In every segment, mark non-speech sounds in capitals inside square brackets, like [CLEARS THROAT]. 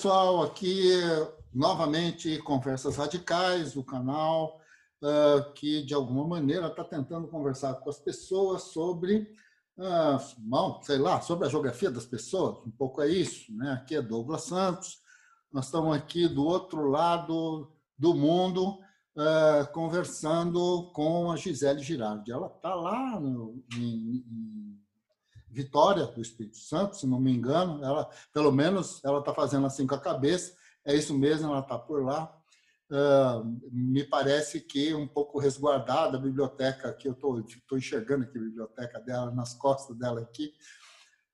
pessoal, aqui novamente Conversas Radicais, o canal uh, que de alguma maneira está tentando conversar com as pessoas sobre, uh, bom, sei lá, sobre a geografia das pessoas, um pouco é isso. Né? Aqui é Douglas Santos, nós estamos aqui do outro lado do mundo uh, conversando com a Gisele Girardi. Ela está lá no, em, em Vitória do Espírito Santo, se não me engano. Ela, pelo menos, ela está fazendo assim com a cabeça. É isso mesmo, ela está por lá. Uh, me parece que um pouco resguardada a biblioteca que eu estou enxergando aqui a biblioteca dela nas costas dela aqui.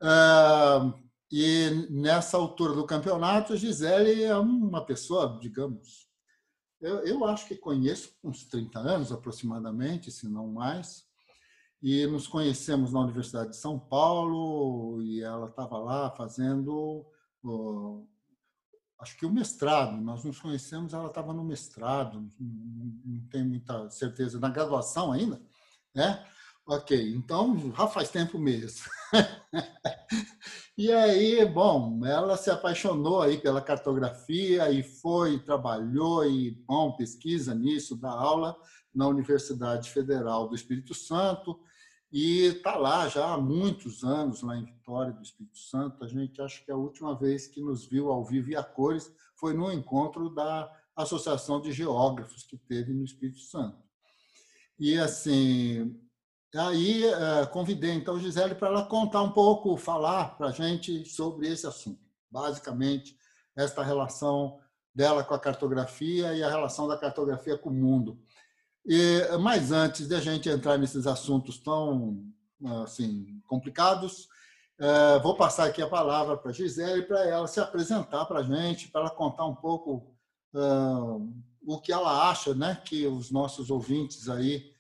Uh, e nessa altura do campeonato, a Gisele é uma pessoa, digamos, eu, eu acho que conheço uns 30 anos aproximadamente, se não mais e nos conhecemos na Universidade de São Paulo e ela estava lá fazendo, acho que o mestrado. Nós nos conhecemos, ela estava no mestrado, não tenho muita certeza, na graduação ainda, né? Ok, então já faz tempo mesmo. [LAUGHS] e aí, bom, ela se apaixonou aí pela cartografia e foi, trabalhou e, bom, pesquisa nisso, dá aula na Universidade Federal do Espírito Santo e está lá já há muitos anos, lá em Vitória do Espírito Santo. A gente acha que a última vez que nos viu ao vivo e a cores foi no encontro da Associação de Geógrafos que teve no Espírito Santo. E assim, aí eh, convidei então Gisele para ela contar um pouco, falar para a gente sobre esse assunto. Basicamente, esta relação dela com a cartografia e a relação da cartografia com o mundo. E, mas antes de a gente entrar nesses assuntos tão assim, complicados, é, vou passar aqui a palavra para a Gisele para ela se apresentar para a gente, para ela contar um pouco uh, o que ela acha né, que os nossos ouvintes aí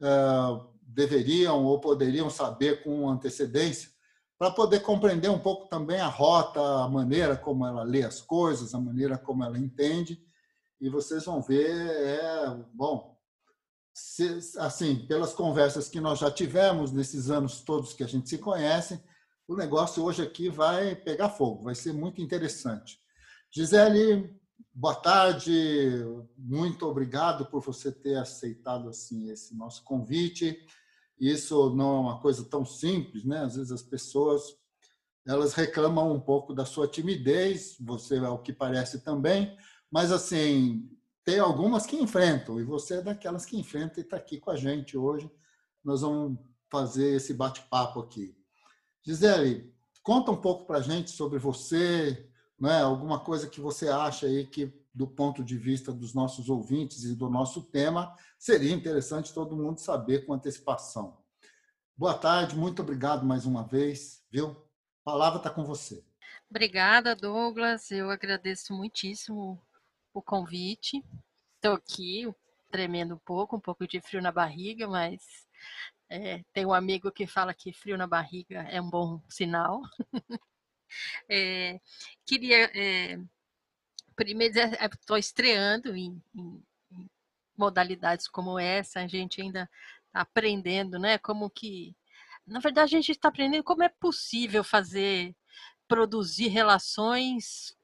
uh, deveriam ou poderiam saber com antecedência, para poder compreender um pouco também a rota, a maneira como ela lê as coisas, a maneira como ela entende. E vocês vão ver, é, bom, assim, pelas conversas que nós já tivemos nesses anos todos que a gente se conhece, o negócio hoje aqui vai pegar fogo, vai ser muito interessante. Gisele, boa tarde, muito obrigado por você ter aceitado assim esse nosso convite. Isso não é uma coisa tão simples, né? Às vezes as pessoas elas reclamam um pouco da sua timidez, você é o que parece também, mas assim, tem algumas que enfrentam, e você é daquelas que enfrenta e está aqui com a gente hoje. Nós vamos fazer esse bate-papo aqui. Gisele, conta um pouco para a gente sobre você, né? alguma coisa que você acha aí que, do ponto de vista dos nossos ouvintes e do nosso tema, seria interessante todo mundo saber com antecipação. Boa tarde, muito obrigado mais uma vez, viu? A palavra está com você. Obrigada, Douglas. Eu agradeço muitíssimo o convite. Estou aqui tremendo um pouco, um pouco de frio na barriga, mas é, tem um amigo que fala que frio na barriga é um bom sinal. [LAUGHS] é, queria é, primeiro estou estreando em, em, em, modalidades como essa, a gente ainda está aprendendo, né? Como que na verdade a gente está aprendendo como é possível fazer produzir relações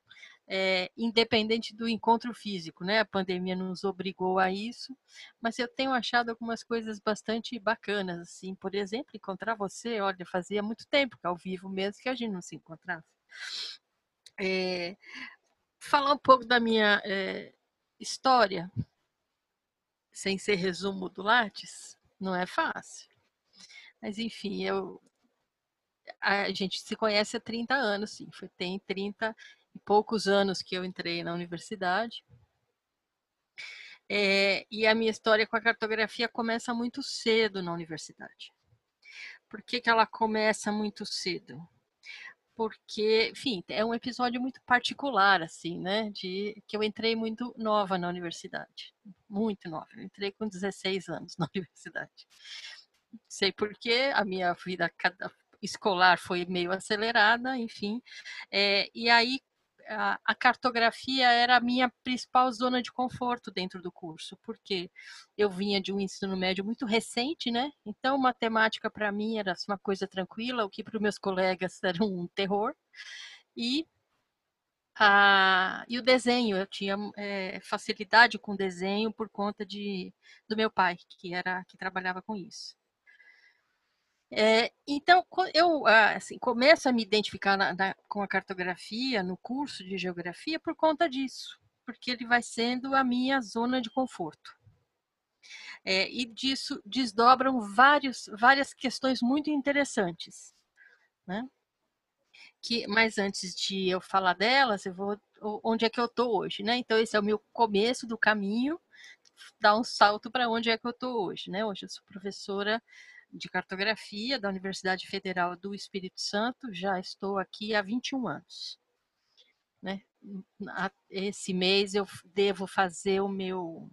é, independente do encontro físico, né? A pandemia nos obrigou a isso, mas eu tenho achado algumas coisas bastante bacanas, assim, por exemplo, encontrar você, olha, fazia muito tempo que ao vivo mesmo que a gente não se encontrava. É, falar um pouco da minha é, história, sem ser resumo do Lattes, não é fácil. Mas, enfim, eu, a gente se conhece há 30 anos, sim. Tem 30 e poucos anos que eu entrei na universidade. É, e a minha história com a cartografia começa muito cedo na universidade. Por que, que ela começa muito cedo? Porque, enfim, é um episódio muito particular, assim, né? De que eu entrei muito nova na universidade. Muito nova. Eu entrei com 16 anos na [LAUGHS] universidade. Sei porque a minha vida escolar foi meio acelerada, enfim. É, e aí, a, a, cartografia era a minha principal zona de conforto dentro do curso, porque eu vinha de um ensino médio muito recente, né? Então, matemática para mim era uma coisa tranquila, o que para os meus colegas [LAUGHS] era um terror. E Ah, e o desenho, eu tinha é, facilidade com desenho por conta de, do meu pai, que era que trabalhava com isso. É, então, eu assim, começo a me identificar na, na, com a cartografia no curso de geografia por conta disso, porque ele vai sendo a minha zona de conforto. É, e disso desdobram vários, várias questões muito interessantes. Né? Que, mas antes de eu falar delas, eu vou onde é que eu estou hoje, né? Então esse é o meu começo do caminho, dar um salto para onde é que eu estou hoje, né? Hoje eu sou professora de cartografia da Universidade Federal do Espírito Santo, já estou aqui há 21 anos. Né? Esse mês eu devo fazer o meu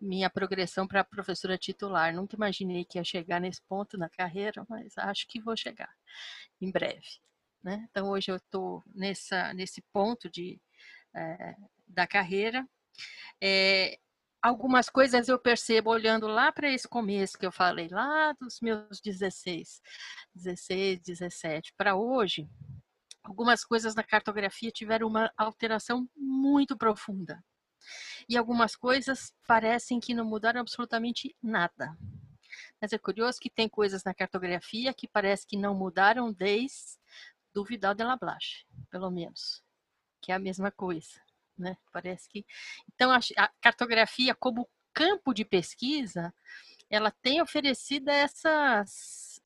minha progressão para professora titular. Nunca imaginei que ia chegar nesse ponto na carreira, mas acho que vou chegar em breve. Né? Então hoje eu estou nesse ponto de é, da carreira. É, algumas coisas eu percebo olhando lá para esse começo que eu falei, lá dos meus 16, 16, 17 para hoje, algumas coisas na cartografia tiveram uma alteração muito profunda. E algumas coisas parecem que não mudaram absolutamente nada. Mas é curioso que tem coisas na cartografia que parece que não mudaram desde do Vidal de la Blache, pelo menos, que é a mesma coisa. Né? Parece que. Então, a, cartografia, como campo de pesquisa, ela tem oferecido essas.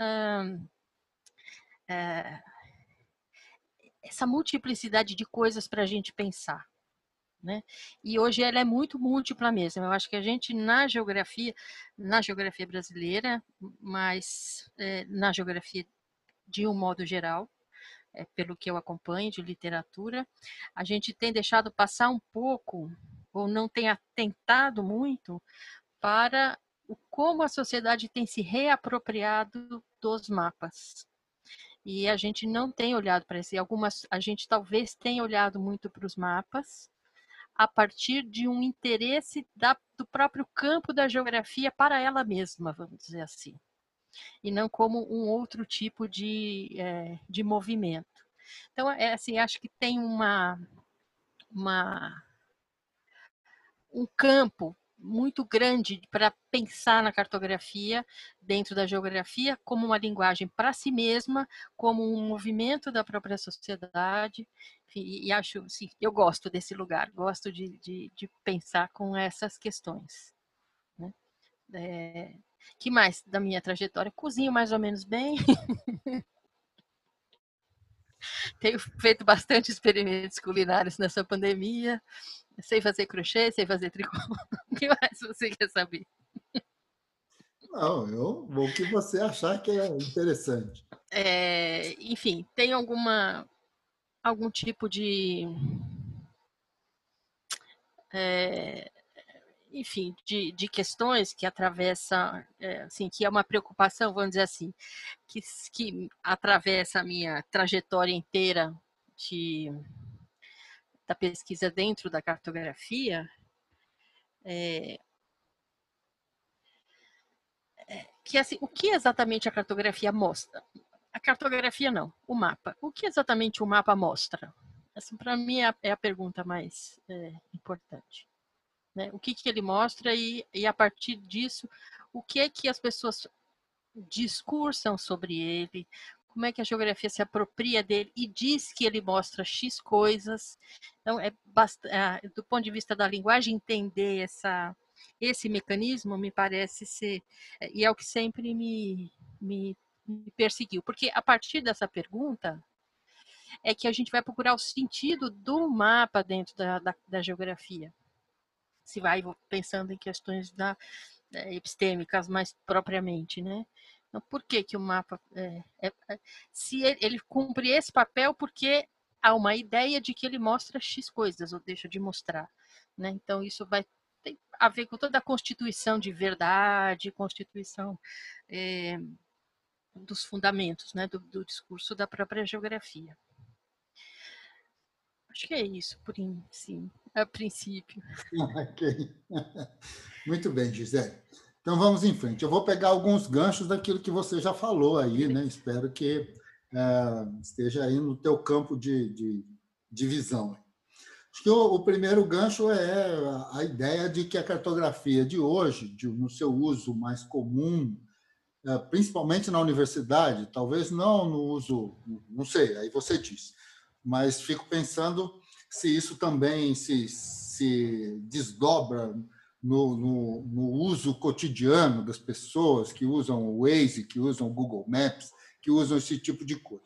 É, essa multiplicidade de coisas para a gente pensar. Né? E hoje ela é muito múltipla mesmo. Eu acho que a gente na geografia, na geografia brasileira, mas é, na geografia de um modo geral, é, pelo que eu acompanho de literatura, a gente tem deixado passar um pouco, ou não tem atentado muito, para o, como a sociedade tem se reapropriado dos mapas. E a gente não tem olhado para isso. Algumas, a gente talvez tenha olhado muito para os mapas a partir de um interesse da, do próprio campo da geografia para ela mesma, vamos dizer assim e não como um outro tipo de, é, de movimento. Então, é assim, acho que tem uma, uma um campo muito grande para pensar na cartografia dentro da geografia como uma linguagem para si mesma, como um movimento da própria sociedade. E, e acho, sim, eu gosto desse lugar, gosto de, de, de pensar com essas questões. Né? É, que mais da minha trajetória? Cozinho mais ou menos bem. [LAUGHS] Tenho feito bastante experimentos culinários nessa pandemia. Sei fazer crochê, sei fazer tricô. [LAUGHS] O que mais você quer saber? Não, eu vou o que você achar que é interessante. É, enfim, tem alguma algum tipo de é, enfim, de, de questões que atravessa, é, assim, que é uma preocupação, vamos dizer assim, que, que atravessa a minha trajetória inteira de, da pesquisa dentro da cartografia, é, é, que assim, o que exatamente a cartografia mostra? A cartografia não, o mapa. O que exatamente o mapa mostra? Essa para mim é a, é a, pergunta mais é, importante. Né? O que, que ele mostra e, e, a partir disso, o que é que as pessoas discursam sobre ele, como é que a geografia se apropria dele e diz que ele mostra X coisas. Então, é bastante, do ponto de vista da linguagem, entender essa, esse mecanismo me parece ser, e é o que sempre me, me, me perseguiu, porque a partir dessa pergunta, é que a gente vai procurar o sentido do mapa dentro da, da, da geografia se vai pensando em questões da, é, epistêmicas mais propriamente, né? Então, por que, que o mapa. É, é, é, se ele, ele cumpre esse papel, porque há uma ideia de que ele mostra X coisas, ou deixa de mostrar. Né? Então, isso vai ter a ver com toda a constituição de verdade, constituição é, dos fundamentos né? do, do discurso da própria geografia. Acho que é isso, por sim, a princípio. [LAUGHS] ok. Muito bem, Gisele. Então vamos em frente. Eu vou pegar alguns ganchos daquilo que você já falou aí, né? Espero que é, esteja aí no teu campo de, de, divisão. Acho que o, o, primeiro gancho é a ideia de que a cartografia de hoje, de, no seu uso mais comum, é, principalmente na universidade, talvez não no uso, não sei, aí você diz, mas fico pensando se isso também se, se desdobra no, no, no, uso cotidiano das pessoas que usam o Waze, que usam o Google Maps, que usam esse tipo de coisa.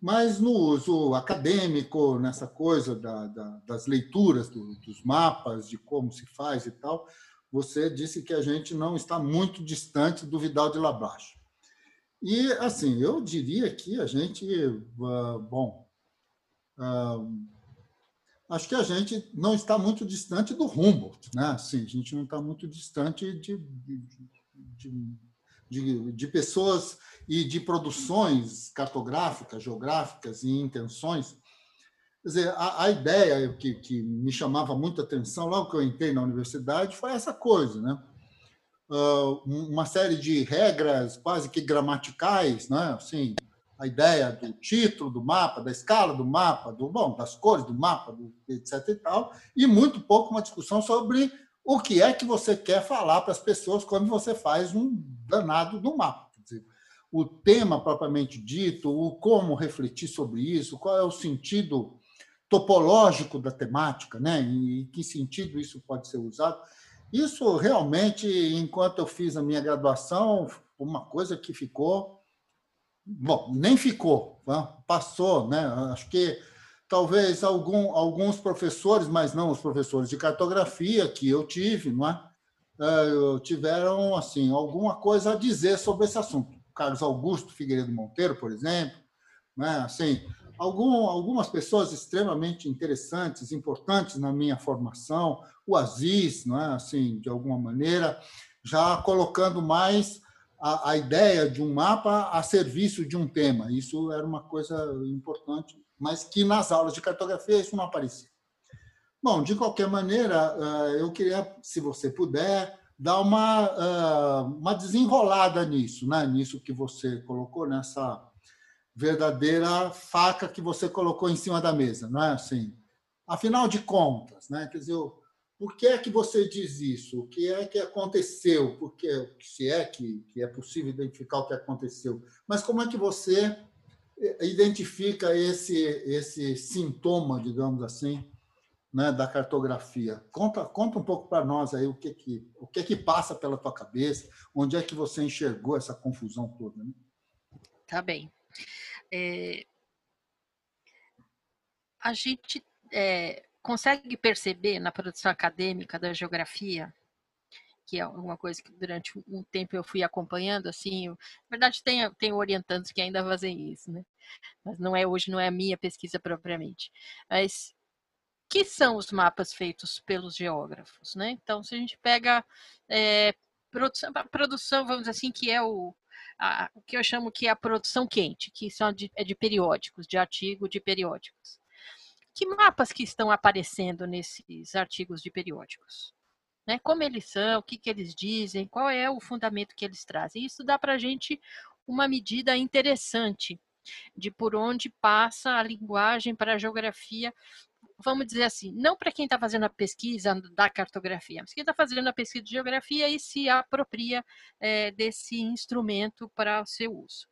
Mas no uso acadêmico, nessa coisa da, da, das leituras do, dos mapas, de como se faz e tal, você disse que a gente não está muito distante do Vidal de Labache. E, assim, eu diria que a gente, ah, bom, ah, acho que a gente não está muito distante do Humboldt, né? Assim, a gente não está muito distante de, de, de, de, pessoas e de produções cartográficas, geográficas e intenções. Quer dizer, a, a ideia que, que, me chamava muita atenção logo que eu entrei na universidade foi essa coisa, né? Uh, uma série de regras quase que gramaticais, né? Assim, a ideia do título do mapa, da escala do mapa, do bom, das cores do mapa, do, etc. e tal, e muito pouco uma discussão sobre o que é que você quer falar para as pessoas quando você faz um danado no mapa. Dizer, o tema propriamente dito, o como refletir sobre isso, qual é o sentido topológico da temática, né? Em que sentido isso pode ser usado. Isso realmente, enquanto eu fiz a minha graduação, uma coisa que ficou Bom, nem ficou, né? passou, né? Acho que talvez algum, alguns professores, mas não os professores de cartografia que eu tive, não é? é tiveram assim alguma coisa a dizer sobre esse assunto. Carlos Augusto Figueiredo Monteiro, por exemplo, né? Assim, algum, algumas pessoas extremamente interessantes, importantes na minha formação, o Aziz, não é? Assim, de alguma maneira, já colocando mais a, a ideia de um mapa a serviço de um tema. Isso era uma coisa importante, mas que nas aulas de cartografia isso não aparecia. Bom, de qualquer maneira, eh, eu queria, se você puder, dar uma, eh, uma desenrolada nisso, né? nisso que você colocou, nessa verdadeira faca que você colocou em cima da mesa, não é assim? Afinal de contas, né? Quer dizer, por que é que você diz isso? O que é que aconteceu? Porque se é que, que é possível identificar o que aconteceu, mas como é que você eh, identifica esse esse sintoma, digamos assim, né, da cartografia? Conta conta um pouco para nós aí o que que o que que passa pela tua cabeça, onde é que você enxergou essa confusão toda? Né? Tá bem. É... A gente é consegue perceber na produção acadêmica da geografia, que é uma coisa que durante um tempo eu fui acompanhando, assim, na verdade tem, tem orientandos que ainda fazem isso, né? Mas não é hoje, não é a minha pesquisa propriamente. Mas que são os mapas feitos pelos geógrafos, né? Então, se a gente pega é, produção, produção, vamos dizer assim, que é o, a, o que eu chamo que é a produção quente, que são de, é de periódicos, de artigo de periódicos que mapas que estão aparecendo nesses artigos de periódicos? Né? Como eles são, o que, que eles dizem, qual é o fundamento que eles trazem? Isso dá para a gente uma medida interessante de por onde passa a linguagem para a geografia, vamos dizer assim, não para quem está fazendo a pesquisa da cartografia, mas quem está fazendo a pesquisa de geografia e se apropria é, desse instrumento para o seu uso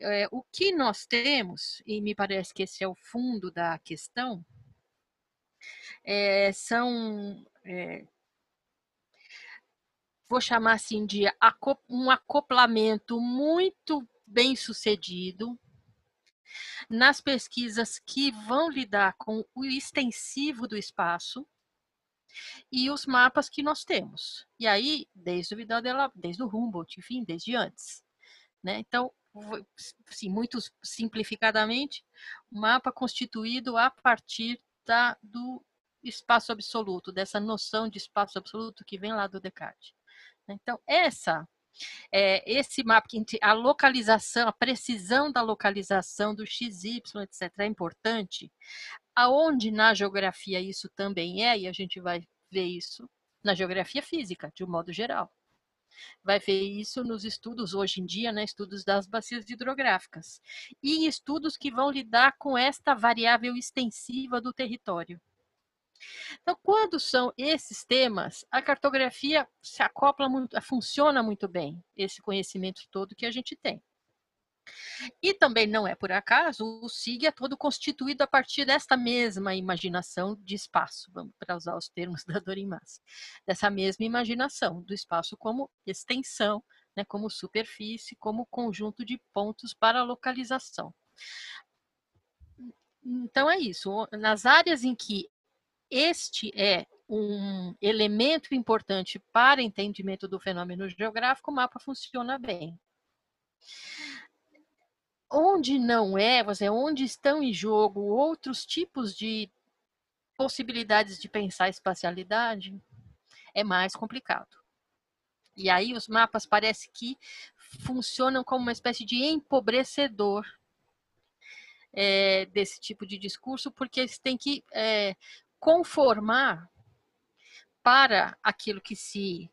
é, o que nós temos, e me parece que esse é o fundo da questão, é, são, é, vou chamar assim de um acoplamento muito bem sucedido nas pesquisas que vão lidar com o extensivo do espaço e os mapas que nós temos. E aí, desde o Vidal desde o Humboldt, enfim, desde antes. Né? Então, assim, muito simplificadamente, um mapa constituído a partir da, do espaço absoluto, dessa noção de espaço absoluto que vem lá do Descartes. Então, essa é, esse mapa, a localização, a precisão da localização do XY, etc., é importante. Aonde na geografia isso também é, e a gente vai ver isso na geografia física, de um modo geral. Vai ver isso nos estudos hoje em dia, né, estudos das bacias hidrográficas, e estudos que vão lidar com esta variável extensiva do território. Então, quando são esses temas, a cartografia se acopla muito, funciona muito bem, esse conhecimento todo que a gente tem. E também não é por acaso, o SIG é todo constituído a partir desta mesma imaginação de espaço, vamos para usar os termos [LAUGHS] da Dorin dessa mesma imaginação do espaço como extensão, né, como superfície, como conjunto de pontos para localização. Então é isso. Nas áreas em que este é um elemento importante para entendimento do fenômeno geográfico, o mapa funciona bem. Onde não é, você, onde estão em jogo outros tipos de possibilidades de pensar espacialidade, é mais complicado. E aí os mapas parece que funcionam como uma espécie de empobrecedor é, desse tipo de discurso, porque eles têm que é, conformar para aquilo que se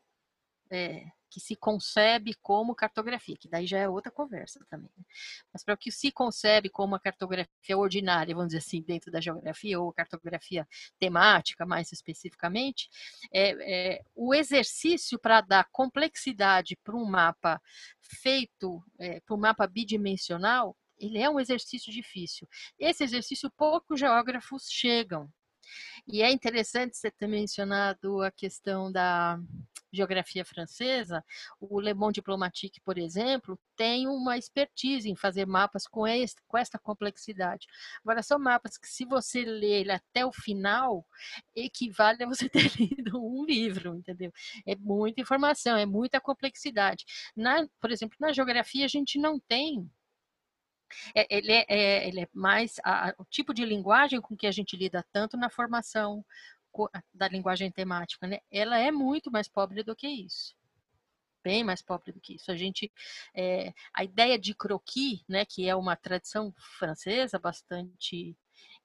é, que se concebe como cartografia, que daí já é outra conversa também. Né? Mas para o que se concebe como a cartografia ordinária, vamos dizer assim, dentro da geografia, ou cartografia temática, mais especificamente, é, é o exercício para dar complexidade para um mapa feito, é, para um mapa bidimensional, ele é um exercício difícil. Esse exercício poucos geógrafos chegam. E é interessante você ter mencionado a questão da geografia francesa. O Le Monde Diplomatique, por exemplo, tem uma expertise em fazer mapas com, este, com esta complexidade. Agora, são mapas que, se você ler ele até o final, equivale a você [LAUGHS] ter lido um livro, entendeu? É muita informação, é muita complexidade. Na, por exemplo, na geografia, a gente não tem é, ele, é, é, ele é mais a, o tipo de linguagem com que a gente lida tanto na formação da linguagem temática, né? Ela é muito mais pobre do que isso, bem mais pobre do que isso. A gente, é, a ideia de croquis, né, que é uma tradição francesa bastante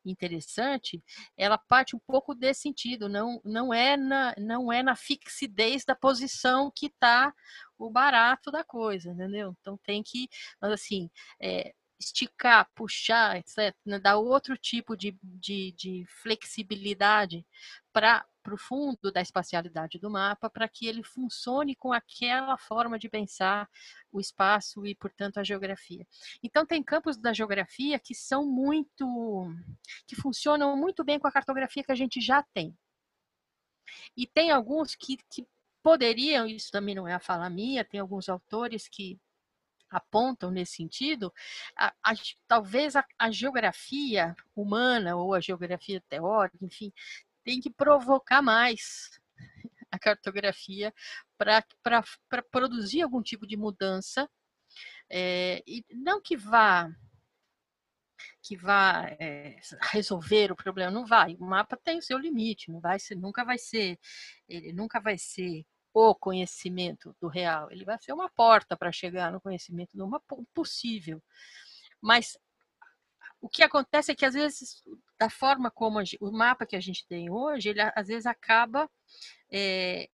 interessante, ela parte um pouco desse sentido, não, não, é, na, não é na fixidez da posição que está o barato da coisa, entendeu? Então tem que, mas assim, é, esticar, puxar, etc., né, dar outro tipo de, de, de flexibilidade para o fundo da espacialidade do mapa, para que ele funcione com aquela forma de pensar o espaço e, portanto, a geografia. Então, tem campos da geografia que são muito. que funcionam muito bem com a cartografia que a gente já tem. E tem alguns que, que poderiam, isso também não é a fala minha, tem alguns autores que apontam nesse sentido, a, a, talvez a, a, geografia humana ou a geografia teórica, enfim, tem que provocar mais [LAUGHS] a cartografia para produzir algum tipo de mudança, é, e não que vá que vá é, resolver o problema, não vai. O mapa tem o seu limite, não vai ser, nunca vai ser, ele nunca vai ser o conhecimento do real, ele vai ser uma porta para chegar no conhecimento do possível. Mas o que acontece é que às vezes da forma como o mapa que a gente tem hoje, ele às vezes acaba é,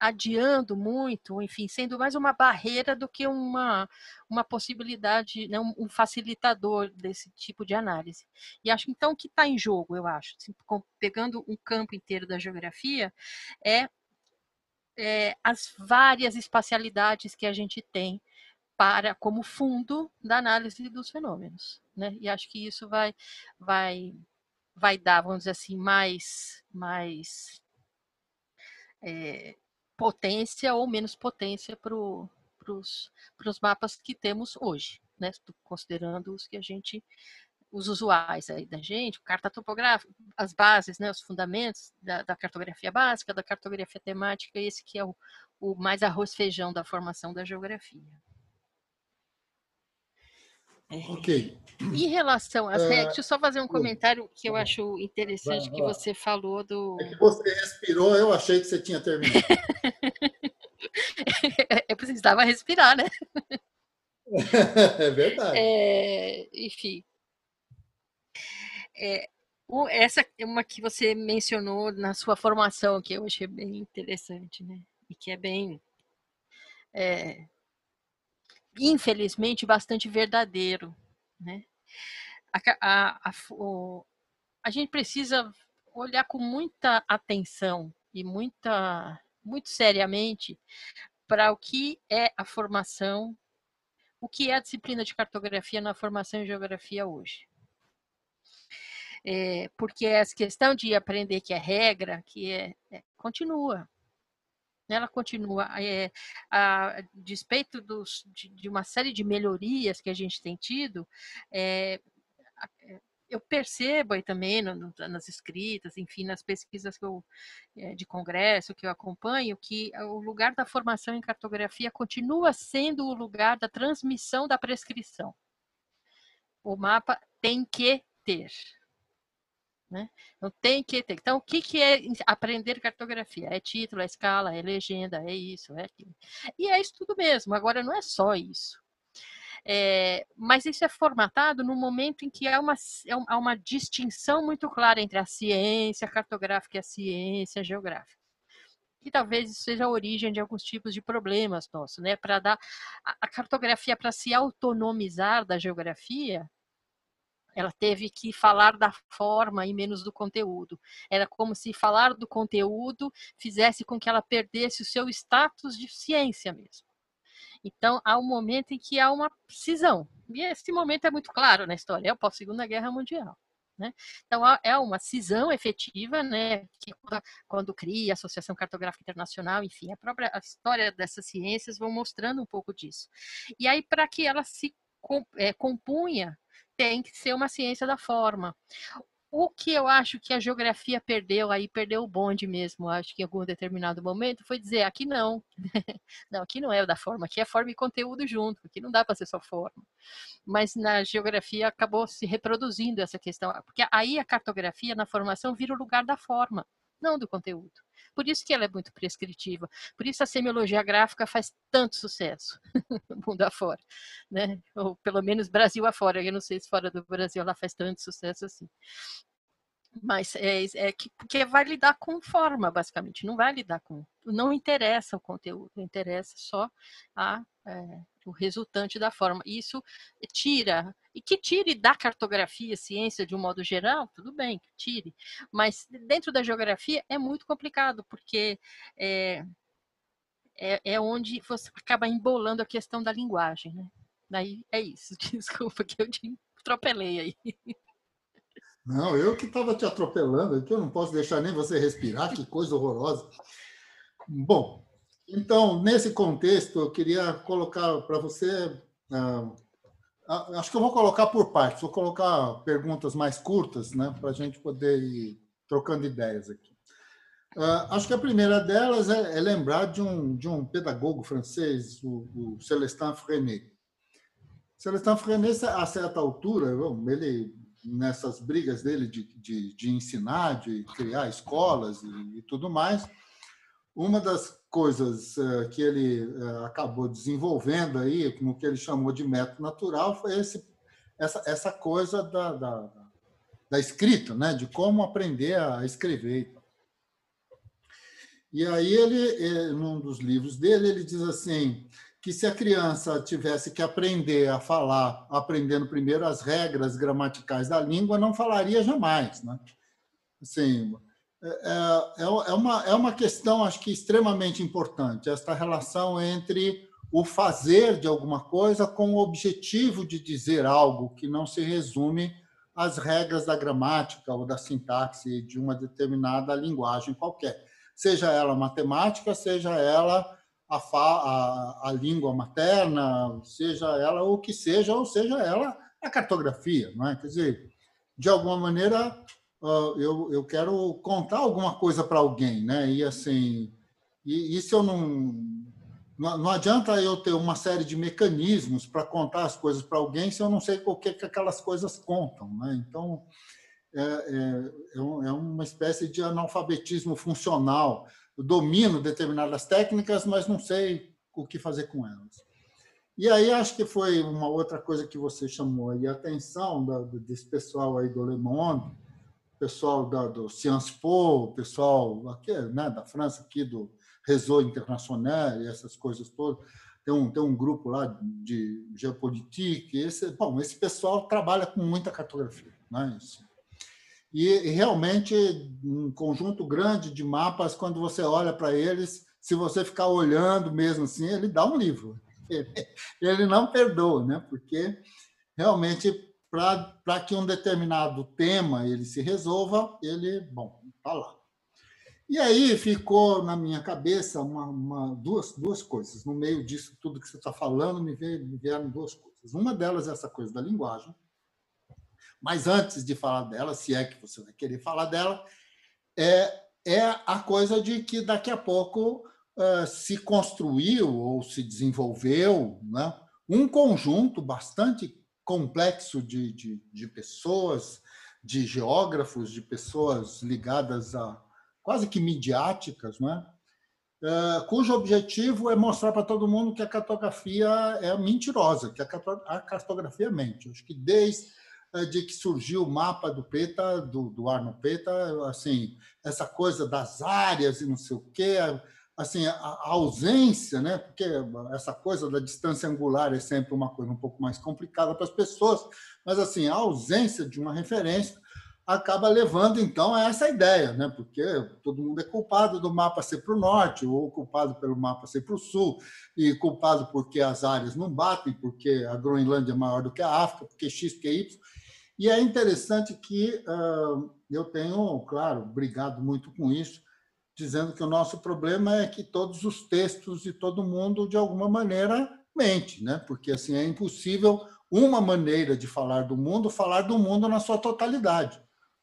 adiando muito, enfim, sendo mais uma barreira do que uma, uma possibilidade, né, um facilitador desse tipo de análise. E acho então que está em jogo, eu acho, assim, pegando um campo inteiro da geografia, é é, as várias espacialidades que a gente tem para como fundo da análise dos fenômenos, né? E acho que isso vai vai vai dar, vamos dizer assim, mais mais é, potência ou menos potência para os mapas que temos hoje, né? Considerando os que a gente os usuais aí da gente, carta topográfica, as bases, né, os fundamentos da, da cartografia básica, da cartografia temática, esse que é o, o mais arroz-feijão da formação da geografia. É. Ok. Em relação às é, regras, deixa eu só fazer um comentário que eu acho interessante que você falou do. É que você respirou, eu achei que você tinha terminado. eu [LAUGHS] [LAUGHS] precisava respirar, né? É verdade. É, enfim, é, essa é uma que você mencionou na sua formação, que eu achei bem interessante, né? E que é bem é, infelizmente, bastante verdadeiro. Né? A, a, a, o, a gente precisa olhar com muita atenção e muita, muito seriamente para o que é a formação, o que é a disciplina de cartografia na formação em geografia hoje. É, porque essa questão de aprender que é regra, que é, é continua. Ela continua, é, a, a despeito dos, de, de, uma série de melhorias que a gente tem tido, é, eu percebo aí também no, no, nas escritas, enfim, nas pesquisas que eu, é, de congresso que eu acompanho, que o lugar da formação em cartografia continua sendo o lugar da transmissão da prescrição. O mapa tem que ter. Né? Então tem que ter. Então, o que, que é aprender cartografia? É título, é escala, é legenda, é isso, é aquilo. E é isso tudo mesmo. Agora, não é só isso. É, mas isso é formatado no momento em que há uma, há uma distinção muito clara entre a ciência cartográfica e a ciência geográfica. E talvez isso seja a origem de alguns tipos de problemas nossos, né? Para dar a cartografia para se autonomizar da geografia, ela teve que falar da forma e menos do conteúdo. Era como se falar do conteúdo fizesse com que ela perdesse o seu status de ciência mesmo. Então, há um momento em que há uma cisão. E esse momento é muito claro na história, é o pós-segunda guerra mundial. Né? Então, é uma cisão efetiva, né, que quando cria a Associação Cartográfica Internacional, enfim, a própria a história dessas ciências vão mostrando um pouco disso. E aí, para que ela se é, compunha, tem que ser uma ciência da forma. O que eu acho que a geografia perdeu, aí perdeu o bonde mesmo, acho que em algum determinado momento, foi dizer, aqui não. [LAUGHS] não, aqui não é da forma, aqui é forma e conteúdo junto, aqui não dá para ser só forma. Mas na geografia acabou se reproduzindo essa questão, porque aí a cartografia na formação vira o lugar da forma, não do conteúdo. Por isso que ela é muito prescritiva. Por isso a semiologia gráfica faz tanto sucesso [LAUGHS] mundo afora, né? Ou pelo menos Brasil afora. Eu não sei se fora do Brasil ela faz tanto sucesso assim. Mas é, é que, porque vai lidar com forma, basicamente, não vai lidar com. Não interessa o conteúdo, interessa só a, é, o resultante da forma. Isso tira, e que tire da cartografia, ciência de um modo geral, tudo bem, que tire. Mas dentro da geografia é muito complicado, porque é, é, é onde você acaba embolando a questão da linguagem. Né? Daí é isso, [LAUGHS] desculpa que eu te atropelei aí. Não, eu que estava te atropelando, que eu não posso deixar nem você respirar, que coisa horrorosa. Bom, então, nesse contexto, eu queria colocar para você. Uh, acho que eu vou colocar por partes, vou colocar perguntas mais curtas, né, para a gente poder ir trocando ideias aqui. Uh, acho que a primeira delas é, é, lembrar de um, de um pedagogo francês, o, o Celestin Freinet. Celestin Freinet, a certa altura, ele nessas brigas dele de, de, de ensinar, de criar escolas e, e, tudo mais. Uma das coisas uh, que ele uh, acabou desenvolvendo aí, no que ele chamou de método natural, foi esse, essa, essa coisa da, da, da escrita, né? de como aprender a escrever. E aí ele, eh, num dos livros dele, ele diz assim, que se a criança tivesse que aprender a falar, aprendendo primeiro as regras gramaticais da língua, não falaria jamais, né? Assim, é, é, é, uma, é uma questão, acho que, extremamente importante, esta relação entre o fazer de alguma coisa com o objetivo de dizer algo que não se resume às regras da gramática ou da sintaxe de uma determinada linguagem qualquer, seja ela matemática, seja ela a, a, a língua materna, seja ela o que seja, ou seja ela a cartografia. Não é? Quer dizer, de alguma maneira, eu, eu quero contar alguma coisa para alguém. Né? E assim, e, se eu não. Não adianta eu ter uma série de mecanismos para contar as coisas para alguém se eu não sei o que, que aquelas coisas contam. Né? Então, é, é, é, é uma espécie de analfabetismo funcional eu domino determinadas técnicas, mas não sei o que fazer com elas. E aí acho que foi uma outra coisa que você chamou aí a atenção da, desse pessoal aí do Le Monde, pessoal da, do Sciences Po, pessoal aqui, né, da França aqui do Réseau Internacional e essas coisas todas. Tem um, tem um grupo lá de geopolítica. Esse, bom, esse pessoal trabalha com muita cartografia. Né? Isso. E, e realmente, um conjunto grande de mapas, quando você olha para eles, se você ficar olhando mesmo assim, ele dá um livro. Ele, [LAUGHS] ele não perdoa, né? porque realmente, para que um determinado tema ele se resolva, ele, bom, está lá. E aí ficou na minha cabeça uma, uma, duas, duas coisas. No meio disso tudo que você está falando, me, vieram duas coisas. Uma delas é essa coisa da linguagem. Mas antes de falar dela, se é que você vai querer falar dela, é, é a coisa de que daqui a pouco uh, se construiu ou se desenvolveu né, um conjunto bastante complexo de, de, de pessoas, de geógrafos, de pessoas ligadas a quase que midiáticas, não é? Uh, cujo objetivo é mostrar para todo mundo que a cartografia é mentirosa, que a cartografia mente. Acho que desde uh, de que surgiu o mapa do PETA, do, do Arno PETA, assim, essa coisa das áreas e não sei o quê, assim, a, a ausência, né? porque essa coisa da distância angular é sempre uma coisa um pouco mais complicada para as pessoas, mas assim, a ausência de uma referência acaba levando então a essa ideia, né? porque todo mundo é culpado do mapa ser para o norte, ou culpado pelo mapa ser para o sul, e culpado porque as áreas não batem, porque a Groenlândia é maior do que a África, porque X, porque Y. E é interessante que uh, eu tenho, claro, brigado muito com isso, dizendo que o nosso problema é que todos os textos e todo mundo, de alguma maneira, mente, né? porque assim é impossível uma maneira de falar do mundo, falar do mundo na sua totalidade.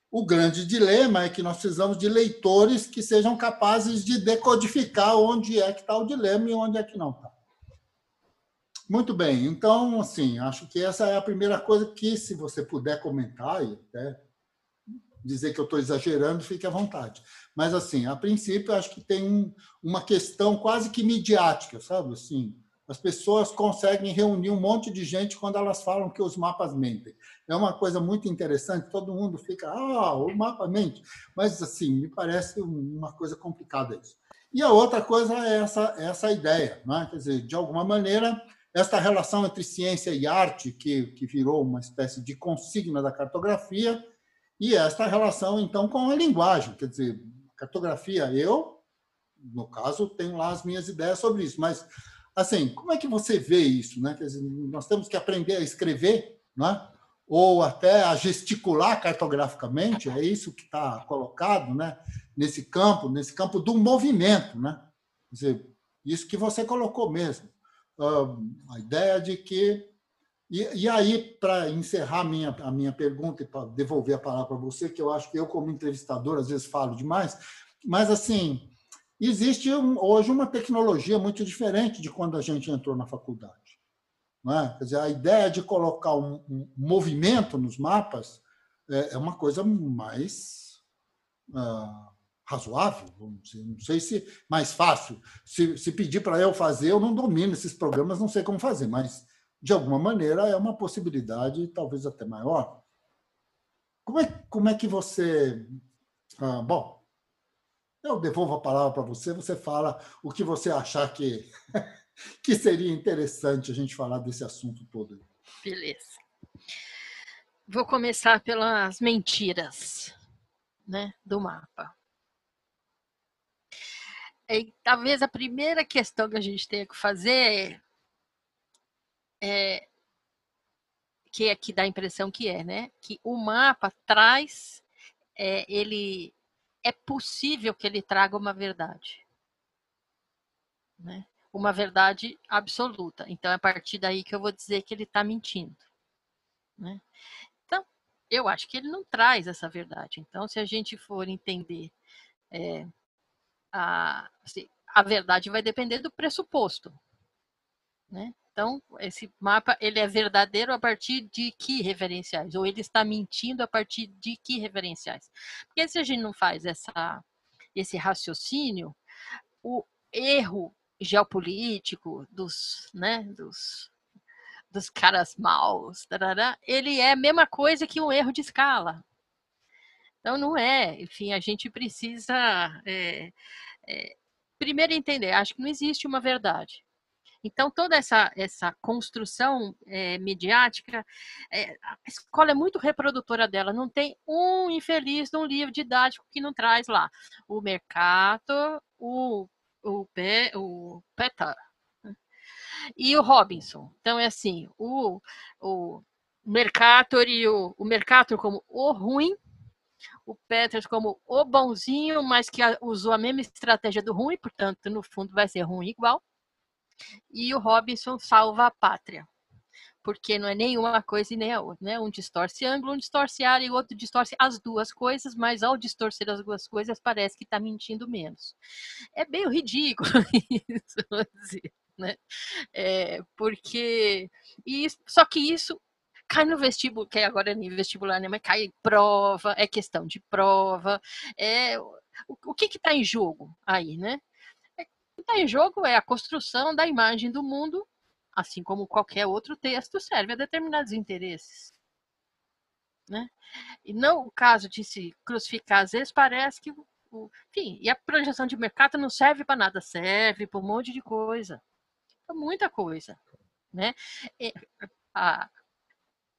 O grande dilema é que nós precisamos de leitores que sejam capazes de decodificar onde é que está o dilema e onde é que não está. Muito bem, então, assim, acho que essa é a primeira coisa que, se você puder comentar e até dizer que eu estou exagerando, fique à vontade. Mas, assim, a princípio, acho que tem uma questão quase que midiática, sabe? Assim, as pessoas conseguem reunir um monte de gente quando elas falam que os mapas mentem. É uma coisa muito interessante, todo mundo fica, ah, o mapa mente. Mas, assim, me parece uma coisa complicada isso. E a outra coisa é essa, essa ideia, né? quer dizer, de alguma maneira, esta relação entre ciência e arte, que, que virou uma espécie de consigna da cartografia, e esta relação, então, com a linguagem. Quer dizer, cartografia, eu, no caso, tenho lá as minhas ideias sobre isso, mas assim, como é que você vê isso? Né? Dizer, nós temos que aprender a escrever, né? ou até a gesticular cartograficamente, é isso que está colocado né? nesse campo, nesse campo do movimento. Né? Quer dizer, isso que você colocou mesmo. a ideia de que. E, e aí, para encerrar a minha, a minha pergunta e para devolver a palavra para você, que eu acho que eu, como entrevistador, às vezes falo demais, mas assim Existe hoje uma tecnologia muito diferente de quando a gente entrou na faculdade. É? Quer dizer, a ideia de colocar um, um movimento nos mapas é, é uma coisa mais uh, razoável, não sei se mais fácil. Se, se pedir para eu fazer, eu não domino esses programas, não sei como fazer, mas de alguma maneira é uma possibilidade, talvez até maior. Como é, como é que você. Ah, bom, eu devolvo a palavra para você, você fala o que você achar que, [LAUGHS] que seria interessante a gente falar desse assunto todo. Beleza. Vou começar pelas mentiras né, do mapa. E, talvez a primeira questão que a gente tenha que fazer é, é que aqui dá a impressão que é, né? Que o mapa traz, é, ele é possível que ele traga uma verdade. Né? Uma verdade absoluta. Então, é a partir daí que eu vou dizer que ele está mentindo. Né? Então, eu acho que ele não traz essa verdade. Então, se a gente for entender é, a, a verdade vai depender do pressuposto. Né? Então, esse mapa ele é verdadeiro a partir de que referenciais? Ou ele está mentindo a partir de que referenciais? Porque se a gente não faz essa, esse raciocínio, o erro geopolítico dos, né, dos, dos caras maus, tarará, ele é a mesma coisa que um erro de escala. Então, não é. Enfim, a gente precisa é, é, primeiro entender, acho que não existe uma verdade. Então, toda essa, essa construção é, mediática, é, a escola é muito reprodutora dela. Não tem um infeliz de um livro didático que não traz lá o mercado, o, o, o Petar e o Robinson. Então, é assim, o, o Mercator e o, o Mercator como o ruim, o Peters como o bonzinho, mas que usou a mesma estratégia do ruim, portanto, no fundo vai ser ruim igual e o Robinson salva a pátria. Porque não é nenhuma coisa e nem a outra, né? Um distorce ângulo, um distorce área e o outro distorce as duas coisas, mas ao distorcer as duas coisas parece que está mentindo menos. É meio ridículo [LAUGHS] isso, dizer, né? É, porque isso, só que isso cai no vestibular, que agora é nível vestibular, né? Mas cai em prova, é questão de prova, é o, o que está em jogo aí, né? Está em jogo é a construção da imagem do mundo, assim como qualquer outro texto, serve a determinados interesses. Né? E não o caso de se crucificar, às vezes parece que. O, enfim, e a projeção de mercado não serve para nada, serve para um monte de coisa. Para muita coisa. Né? E, a,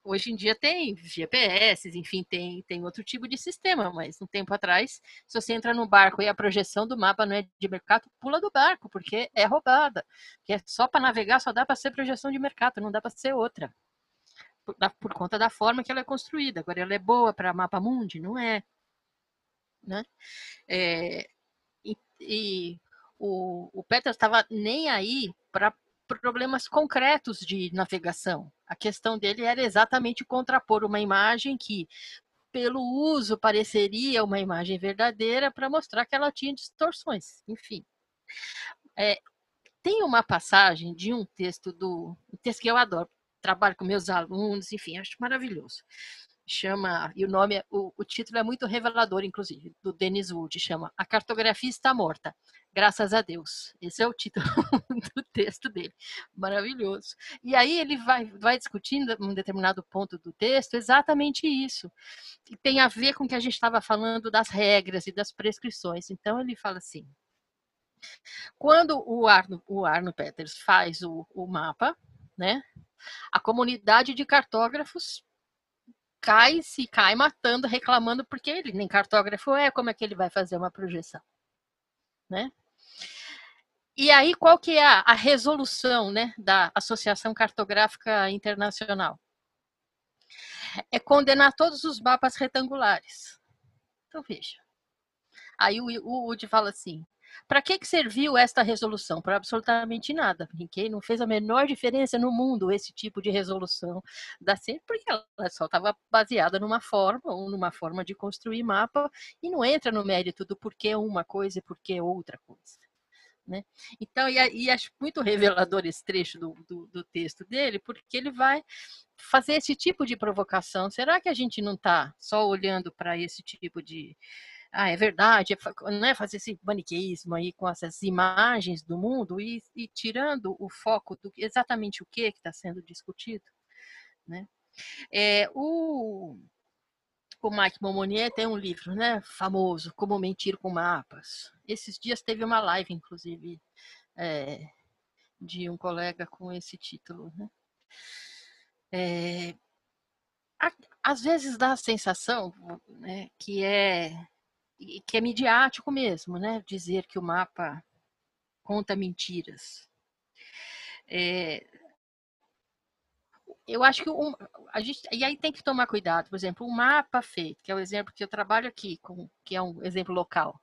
Hoje em dia tem GPS, enfim, tem, tem outro tipo de sistema, mas um tempo atrás, se você entra no barco e a projeção do mapa não é de mercado, pula do barco, porque é roubada. Que é só para navegar, só dá para ser projeção de mercado, não dá para ser outra. Por, por, conta da forma que ela é construída. Agora, ela é boa para mapa mundi? Não é. Né? É, e, e o, o estava nem aí para problemas concretos de navegação. A questão dele era exatamente contrapor uma imagem que, pelo uso, pareceria uma imagem verdadeira para mostrar que ela tinha distorções. Enfim. É, tem uma passagem de um texto do um texto que eu adoro, trabalho com meus alunos, enfim, acho maravilhoso. Chama, e o nome, é, o, o título é muito revelador, inclusive, do Dennis Wood, chama A Cartografia Está Morta. Graças a Deus. Esse é o título [LAUGHS] do texto dele. Maravilhoso. E aí ele vai, vai discutindo um determinado ponto do texto exatamente isso. Que tem a ver com o que a gente estava falando das regras e das prescrições. Então ele fala assim: quando o Arno, o Arno Peters faz o, o mapa, né, a comunidade de cartógrafos cai, se cai matando, reclamando, porque ele nem cartógrafo é, como é que ele vai fazer uma projeção? Né? E aí, qual que é a, resolução né, da Associação Cartográfica Internacional? É condenar todos os mapas retangulares. Então, veja. Aí o, o Wood fala assim, para que, que serviu esta resolução? Para absolutamente nada, porque não fez a menor diferença no mundo esse tipo de resolução da CEN, porque ela só estava baseada numa forma, ou numa forma de construir mapa, e não entra no mérito do porquê uma coisa e porquê outra coisa. Né? Então, e, e, acho muito revelador esse trecho do, do, do, texto dele, porque ele vai fazer esse tipo de provocação. Será que a gente não está só olhando para esse tipo de. Ah, é verdade, é, não é fazer esse maniqueísmo aí com essas imagens do mundo e, e tirando o foco do exatamente o que está sendo discutido, né? É, o, o Mike Momonier tem um livro, né, famoso, Como Mentir com Mapas. Esses dias teve uma live, inclusive, é, de um colega com esse título, né? É, às vezes dá a sensação né, que é que é midiático mesmo, né? Dizer que o mapa conta mentiras. É, eu acho que um, a gente e aí tem que tomar cuidado, por exemplo, um mapa feito, que é o exemplo que eu trabalho aqui, com, que é um exemplo local.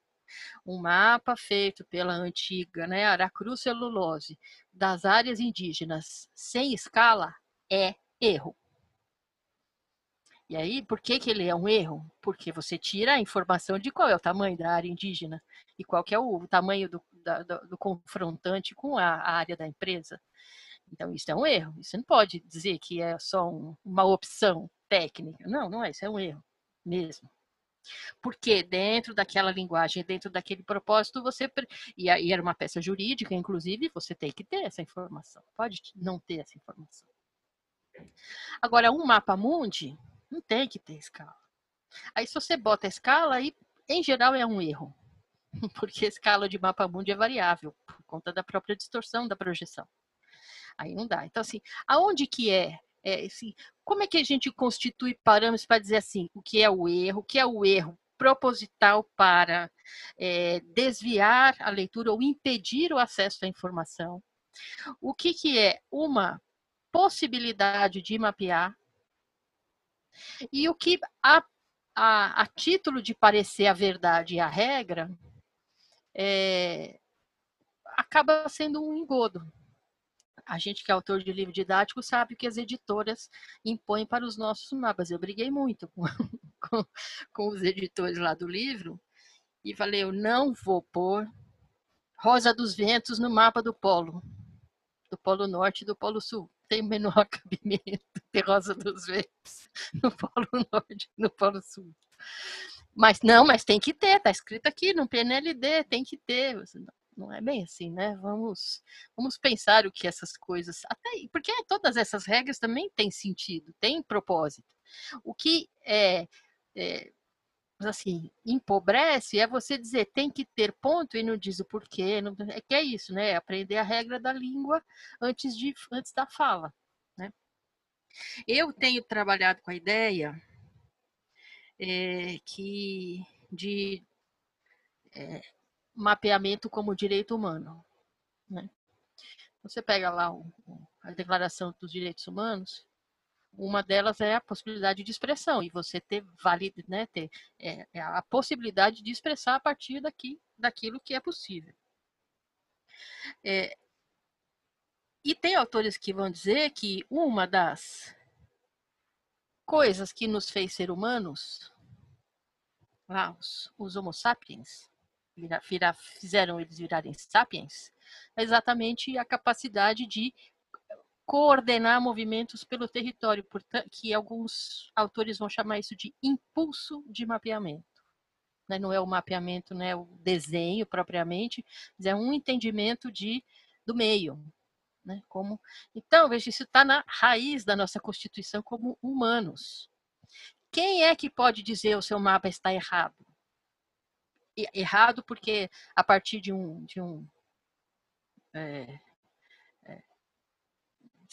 Um mapa feito pela antiga, né, Aracruz Celulose, das áreas indígenas sem escala é erro. E aí, por que, que ele é um erro? Porque você tira a informação de qual é o tamanho da área indígena e qual que é o tamanho do, da, do, do confrontante com a, a área da empresa. Então, isso é um erro. Você não pode dizer que é só um, uma opção técnica. Não, não é. Isso é um erro mesmo. Porque dentro daquela linguagem, dentro daquele propósito, você. E aí era uma peça jurídica, inclusive, você tem que ter essa informação. Pode não ter essa informação. Agora, um mapa mundi não tem que ter escala. Aí, se você bota a escala, aí, em geral, é um erro. [LAUGHS] porque a escala de mapa mundi é variável, por conta da própria distorção da projeção. Aí não dá. Então, assim, aonde que é? é assim, como é que a gente constitui parâmetros para dizer assim, o que é o erro, o que é o erro proposital para é, desviar a leitura ou impedir o acesso à informação? O que, que é uma possibilidade de mapear? E o que, a, a, a título de parecer a verdade e a regra, é, acaba sendo um engodo. A gente que é autor de livro didático sabe que as editoras impõem para os nossos mapas. Eu briguei muito com, [LAUGHS] com, com os editores lá do livro e falei, eu não vou pôr Rosa dos Ventos no mapa do Polo, do Polo Norte e do Polo Sul. Tem menor [LAUGHS] cabimento ter Rosa dos Ventos [LAUGHS] no Polo Norte no Polo Sul. Mas não, mas tem que ter, tá escrito aqui no PNLD, tem que ter. Não é bem assim, né? Vamos, vamos pensar o que essas coisas. Até porque todas essas regras também têm sentido, têm propósito. O que é, é assim, empobrece é você dizer tem que ter ponto e não diz o porquê. Não, é que é isso, né? É aprender a regra da língua antes, de, antes da fala. Né? Eu tenho trabalhado com a ideia é, que de é, mapeamento como direito humano. Né? Você pega lá o, a Declaração dos Direitos Humanos, uma delas é a possibilidade de expressão e você ter válido, né, ter é, é a possibilidade de expressar a partir daqui, daquilo que é possível. É, e tem autores que vão dizer que uma das coisas que nos fez ser humanos, lá, os, os Homo sapiens, vira, vira, fizeram eles virarem sapiens, é exatamente a capacidade de coordenar movimentos pelo território, que alguns autores vão chamar isso de impulso de mapeamento. Né? Não é o mapeamento, não é o desenho propriamente, mas é um entendimento de, do meio. Né? Como, então, veja, isso está na raiz da nossa Constituição como humanos. Quem é que pode dizer o seu mapa está errado? Errado porque a partir de um, de um é,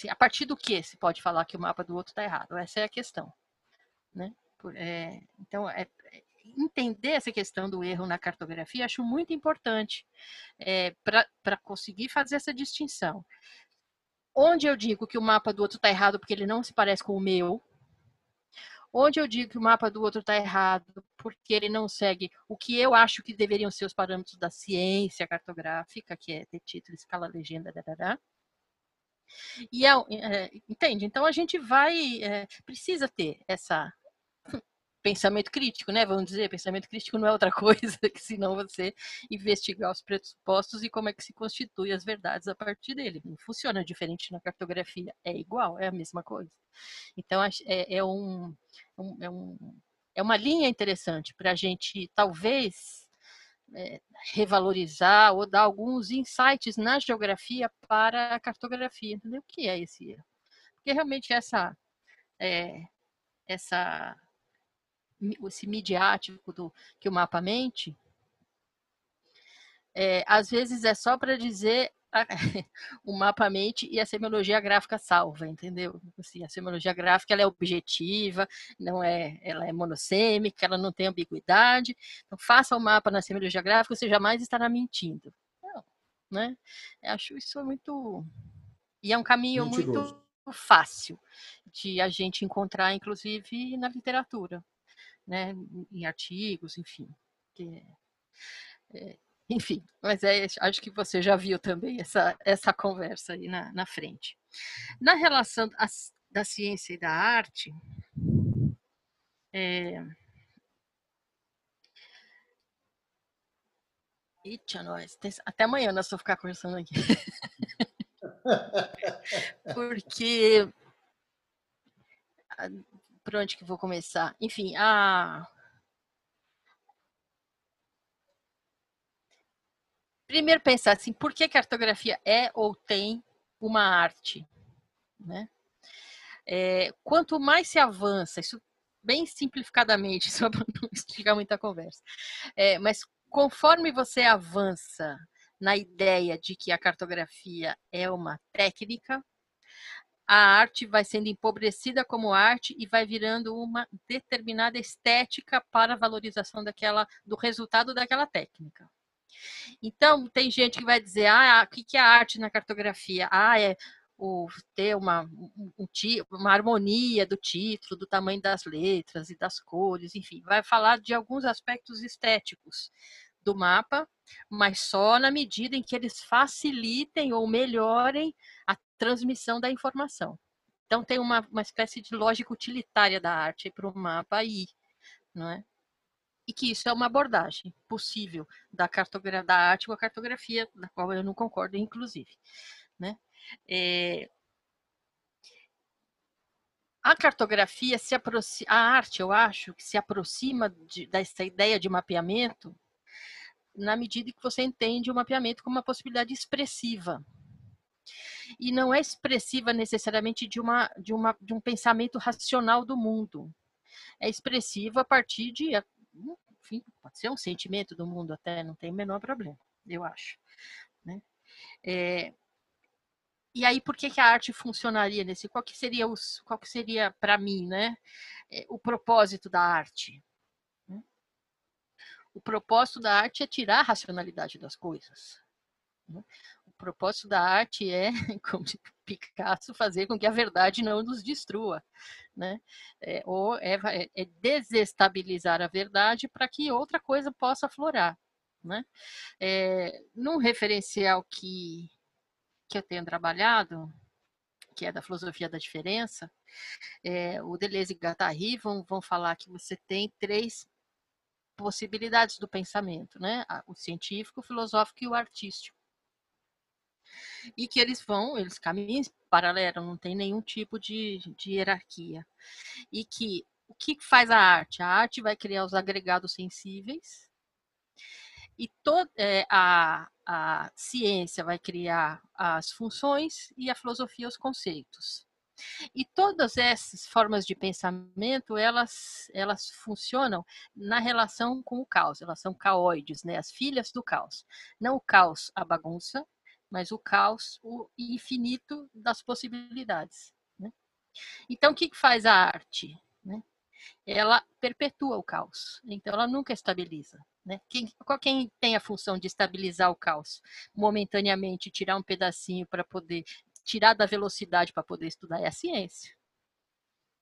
A partir do que se pode falar que o mapa do outro está errado? Essa é a questão. Né? É, então, é, entender essa questão do erro na cartografia acho muito importante é, para conseguir fazer essa distinção. Onde eu digo que o mapa do outro está errado porque ele não se parece com o meu, onde eu digo que o mapa do outro está errado porque ele não segue o que eu acho que deveriam ser os parâmetros da ciência cartográfica, que é ter título, escala, legenda, darará. E é, é, entende? Então a gente vai é, precisa ter essa pensamento crítico, né? Vamos dizer, pensamento crítico não é outra [LAUGHS] coisa que senão você investigar os pressupostos e como é que se constitui as verdades a partir dele. Não funciona diferente na cartografia, é igual, é a mesma coisa. Então é, é um, é, um, é uma linha interessante para a gente talvez é, revalorizar ou dar alguns insights na geografia para a cartografia. Entendeu? O que é esse erro? Porque realmente essa, é, essa esse midiático do que o mapa mente, é, às vezes é só para dizer a, [LAUGHS] o mapa mente e a semiologia gráfica salva, entendeu? Assim, a semiologia gráfica ela é objetiva, não é, ela é monossêmica, ela não tem ambiguidade. Então, faça o mapa na semiologia gráfica, você jamais estará mentindo. Não, né? Eu acho isso muito e é um caminho Mentiroso. muito fácil de a gente encontrar, inclusive na literatura, né? Em artigos, enfim. Que, é, enfim, mas é, acho que você já viu também essa, essa conversa aí na, na frente. Na relação a, da ciência e da arte, é... Eita, nós. Até amanhã nós vamos ficar conversando aqui. [LAUGHS] Porque. Por onde que vou começar? Enfim, a primeiro pensar assim, por que cartografia é ou tem uma arte? Né? É, quanto mais se avança, isso bem simplificadamente, [LAUGHS] só para não explicar muita conversa, é, mas conforme você avança na ideia de que a cartografia é uma técnica, a arte vai sendo empobrecida como arte e vai virando uma determinada estética para a valorização daquela do resultado daquela técnica. Então, tem gente que vai dizer: ah, o que é arte na cartografia? Ah, é o, ter uma, um, uma harmonia do título, do tamanho das letras e das cores, enfim, vai falar de alguns aspectos estéticos do mapa, mas só na medida em que eles facilitem ou melhorem a transmissão da informação. Então tem uma, uma espécie de lógica utilitária da arte para o mapa aí, não é? E que isso é uma abordagem possível da, cartografia, da arte com a cartografia, da qual eu não concordo, inclusive. Né? É, a cartografia se aproxima, a arte, eu acho, que se aproxima de, dessa ideia de mapeamento na medida que você entende o mapeamento como uma possibilidade expressiva. E não é expressiva necessariamente de, uma, de, uma, de um pensamento racional do mundo. É expressiva a partir de, enfim, pode ser um sentimento do mundo até, não tem o menor problema, eu acho. Né? É, e aí, por que, que a arte funcionaria nesse? Qual que seria, os, qual que seria para mim, né, é, o propósito da arte? O propósito da arte é tirar a racionalidade das coisas. Né? O propósito da arte é, [LAUGHS] como Picasso, fazer com que a verdade não nos destrua. Né? É, ou é, é, desestabilizar a verdade para que outra coisa possa aflorar. Né? É, num referencial que, que eu tenho trabalhado, que é da filosofia da diferença, é, o Deleuze e Guattari vão, vão falar que você tem três possibilidades do pensamento, né? O científico, o filosófico e o artístico. E que eles vão, eles caminham paralelo, não tem nenhum tipo de, de hierarquia. E que o que faz a arte? A arte vai criar os agregados sensíveis, e toda é, a, a ciência vai criar as funções e a filosofia os conceitos. E todas essas formas de pensamento, elas, elas funcionam na relação com o caos, elas são caóides, né? as filhas do caos. Não o caos, a bagunça, mas o caos, o infinito das possibilidades. Né? Então, o que faz a arte? Né? Ela perpetua o caos, então ela nunca estabiliza. Né? Quem, quem tem a função de estabilizar o caos? Momentaneamente, tirar um pedacinho para poder tirar da velocidade para poder estudar é a ciência.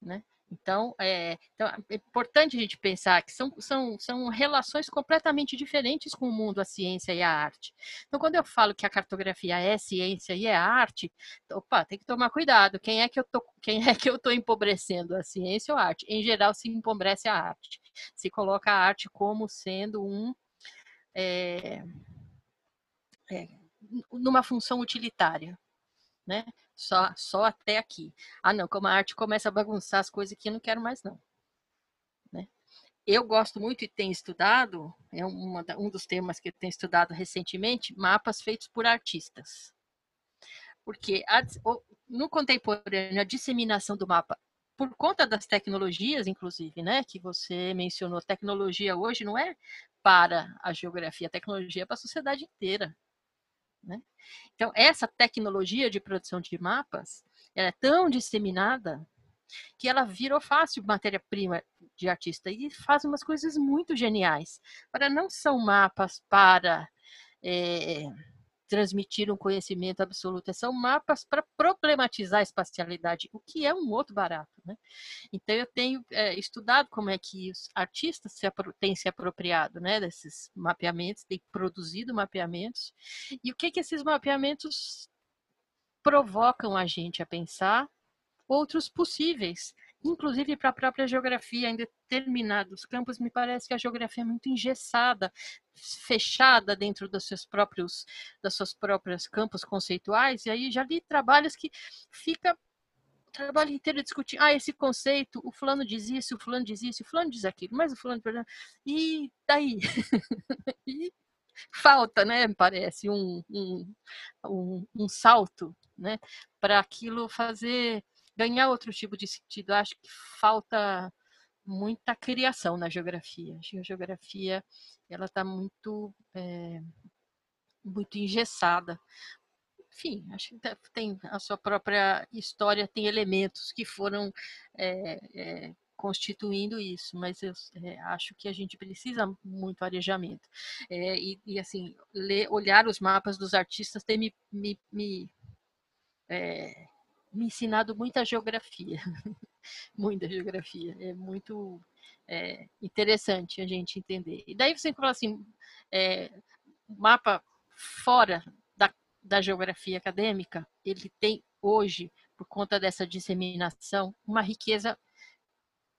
Né? Então é, então, é importante a gente pensar que são, são, são relações completamente diferentes com o mundo, a ciência e a arte. Então, quando eu falo que a cartografia é ciência e é arte, opa, tem que tomar cuidado. Quem é que eu tô, [LAUGHS] quem é que eu estou empobrecendo, a ciência ou a arte? Em geral, se empobrece a arte. Se coloca a arte como sendo um é, é, numa função utilitária né? Só, só até aqui. Ah, não, como a arte começa a bagunçar as coisas aqui, eu não quero mais, não. Né? Eu gosto muito e tenho estudado, é uma, um dos temas que eu tenho estudado recentemente, mapas feitos por artistas. Porque a, no contemporâneo, a disseminação do mapa, por conta das tecnologias, inclusive, né, que você mencionou, tecnologia hoje não é para a geografia, a tecnologia é para a sociedade inteira. Né? Então, essa tecnologia de produção de mapas é tão disseminada que ela virou fácil matéria-prima de artista e faz umas coisas muito geniais. Para não são mapas para é, transmitir um conhecimento absoluto, são mapas para problematizar a espacialidade, o que é um outro barato. Né? Então, eu tenho é, estudado como é que os artistas se têm se apropriado né, desses mapeamentos, têm produzido mapeamentos, e o que, que esses mapeamentos provocam a gente a pensar outros possíveis inclusive para a própria geografia, em determinados campos, me parece que a geografia é muito engessada, fechada dentro dos seus próprios, das suas próprias campos conceituais, e aí já li trabalhos que fica o trabalho inteiro discutindo, ah, esse conceito, o fulano diz isso, o fulano diz isso, o fulano diz aquilo, mas o fulano, e daí? [LAUGHS] e falta, né, parece, um, um, um, um salto, né, para aquilo fazer ganhar outro tipo de sentido. Acho que falta muita criação na geografia. A geografia ela está muito é, muito engessada. Enfim, acho que tem a sua própria história, tem elementos que foram é, é, constituindo isso, mas eu é, acho que a gente precisa muito arejamento. É, e, e, assim, ler, olhar os mapas dos artistas tem me, me, me, é, me ensinado muita geografia. [LAUGHS] muita geografia. É muito é, interessante a gente entender. E daí você fala assim, é, mapa fora da, da geografia acadêmica, ele tem hoje, por conta dessa disseminação, uma riqueza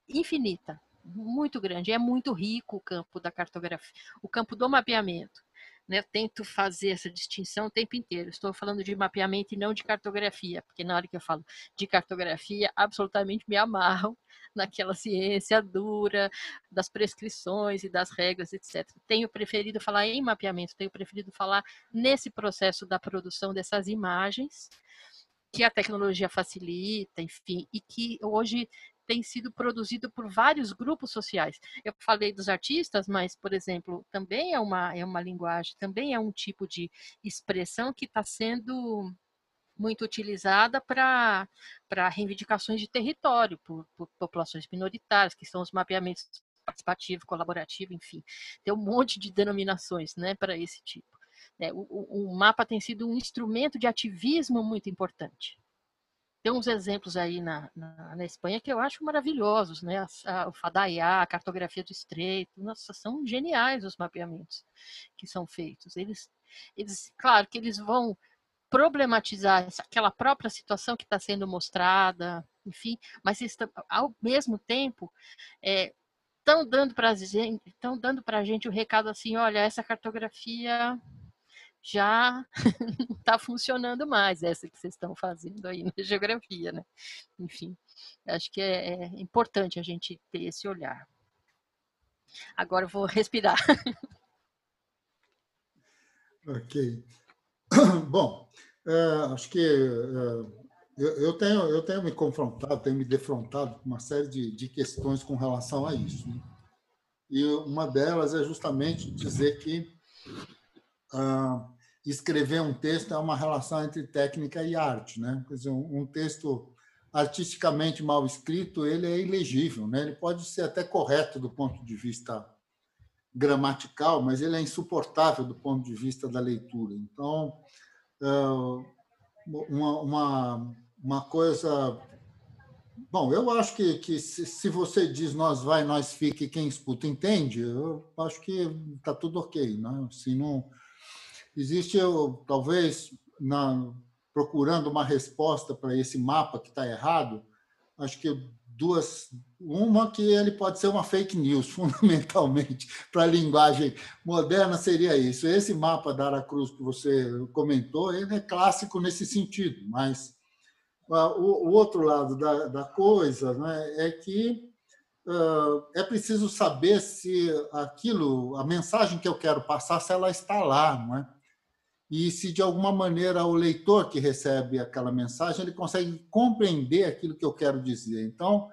infinita, muito grande. É muito rico o campo da cartografia, o campo do mapeamento. Né? Eu tento fazer essa distinção o tempo inteiro. Estou falando de mapeamento e não de cartografia, porque na hora que eu falo de cartografia, absolutamente me amarram [LAUGHS] naquela ciência dura das prescrições e das regras, etc. Tenho preferido falar em mapeamento, tenho preferido falar nesse processo da produção dessas imagens que a tecnologia facilita, enfim, e que hoje tem sido produzido por vários grupos sociais. Eu falei dos artistas, mas, por exemplo, também é uma, é uma linguagem, também é um tipo de expressão que está sendo muito utilizada para reivindicações de território, por, por populações minoritárias, que são os mapeamentos participativo, colaborativo, enfim. Tem um monte de denominações né, para esse tipo. É, o, o, mapa tem sido um instrumento de ativismo muito importante. Tem uns exemplos aí na, na, na, Espanha que eu acho maravilhosos, né? A, a, o Fadaiá, a cartografia do Estreito, nossa, são geniais os mapeamentos que são feitos. Eles, eles claro que eles vão problematizar aquela própria situação que está sendo mostrada, enfim, mas estão, ao mesmo tempo estão é, dando para estão dando para a gente o recado assim, olha, essa cartografia já não [LAUGHS] está funcionando mais essa que vocês estão fazendo aí na [LAUGHS] geografia, né? Enfim, acho que é, é importante a gente ter esse olhar. Agora eu vou [LAUGHS] respirar. Ok. [CLEARS THROAT] Bom, é, acho que é, eu, eu, tenho, eu tenho me confrontado, tenho me defrontado com uma série de, de questões com relação a isso. Né? E uma delas é justamente dizer que escrever um texto é uma relação entre técnica e arte, né? Quer dizer, um, texto artisticamente mal escrito, ele é ilegível, né? Ele pode ser até correto do ponto de vista gramatical, mas ele é insuportável do ponto de vista da leitura. Então, ah, uma, uma, uma coisa Bom, eu acho que, que se, se, você diz nós vai, nós fica e quem escuta entende, eu acho que está tudo ok. Né? Se não, existe, eu, talvez, na, procurando uma resposta para esse mapa que está errado, acho que duas. Uma que ele pode ser uma fake news, [LAUGHS] fundamentalmente, para a linguagem moderna seria isso. Esse mapa da Aracruz que você comentou, ele é clássico nesse sentido, mas ah, o, outro lado da, da coisa né, é que uh, é preciso saber se aquilo, a mensagem que eu quero passar, se ela está lá, não é? E se de alguma maneira o leitor que recebe aquela mensagem ele consegue compreender aquilo que eu quero dizer. Então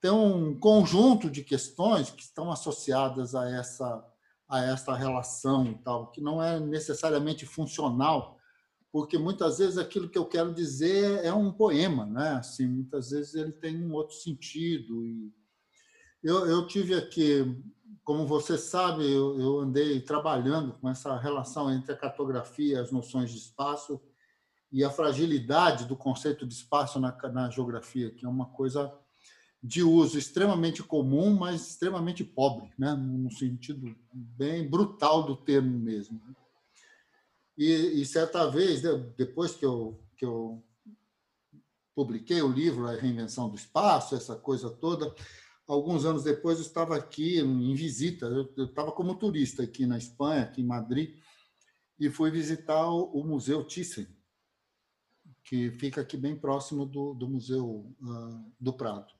tem um conjunto de questões que estão associadas a essa a essa relação e tal, que não é necessariamente funcional porque muitas vezes aquilo que eu quero dizer é um poema, né? Assim, muitas vezes ele tem um outro sentido. E eu, eu tive aqui, como você sabe, eu, eu andei trabalhando com essa relação entre a cartografia as noções de espaço e a fragilidade do conceito de espaço na, na geografia, que é uma coisa de uso extremamente comum, mas extremamente pobre, né? no sentido bem brutal do termo mesmo. E, e certa vez, depois que eu, que eu publiquei o livro A Reinvenção do Espaço, essa coisa toda, alguns anos depois eu estava aqui em visita, eu estava como turista aqui na Espanha, aqui em Madrid, e fui visitar o, Museu Thyssen, que fica aqui bem próximo do, do Museu uh, do Prado.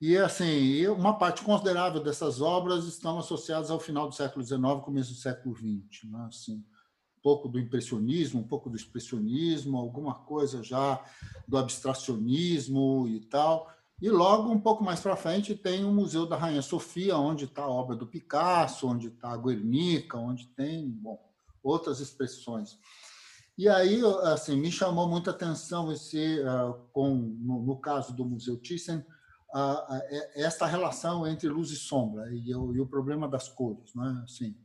E assim, uma parte considerável dessas obras estão associadas ao final do século XIX, começo do século XX, né? assim, pouco do impressionismo, um pouco do expressionismo, alguma coisa já do abstracionismo e tal, E logo, um pouco mais para frente, tem o Museu da Rainha Sofia, onde está a obra do Picasso, onde está a Guernica, onde tem bom, outras expressões. E aí, assim, me chamou muita atenção esse, uh, com, no, caso do Museu Thyssen, uh, esta relação entre luz e sombra e, o, problema das cores, né? Assim,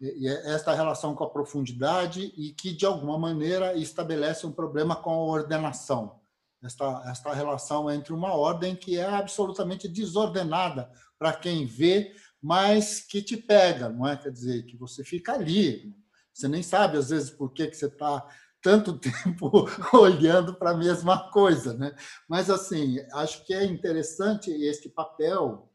e esta relação com a profundidade e que de alguma maneira estabelece um problema com a ordenação, esta, esta relação entre uma ordem que é absolutamente desordenada para quem vê, mas que te pega, não é? Quer dizer, que você fica ali, você nem sabe às vezes por que, que você está tanto [LAUGHS] tempo olhando para a mesma coisa, né? Mas assim, acho que é interessante este papel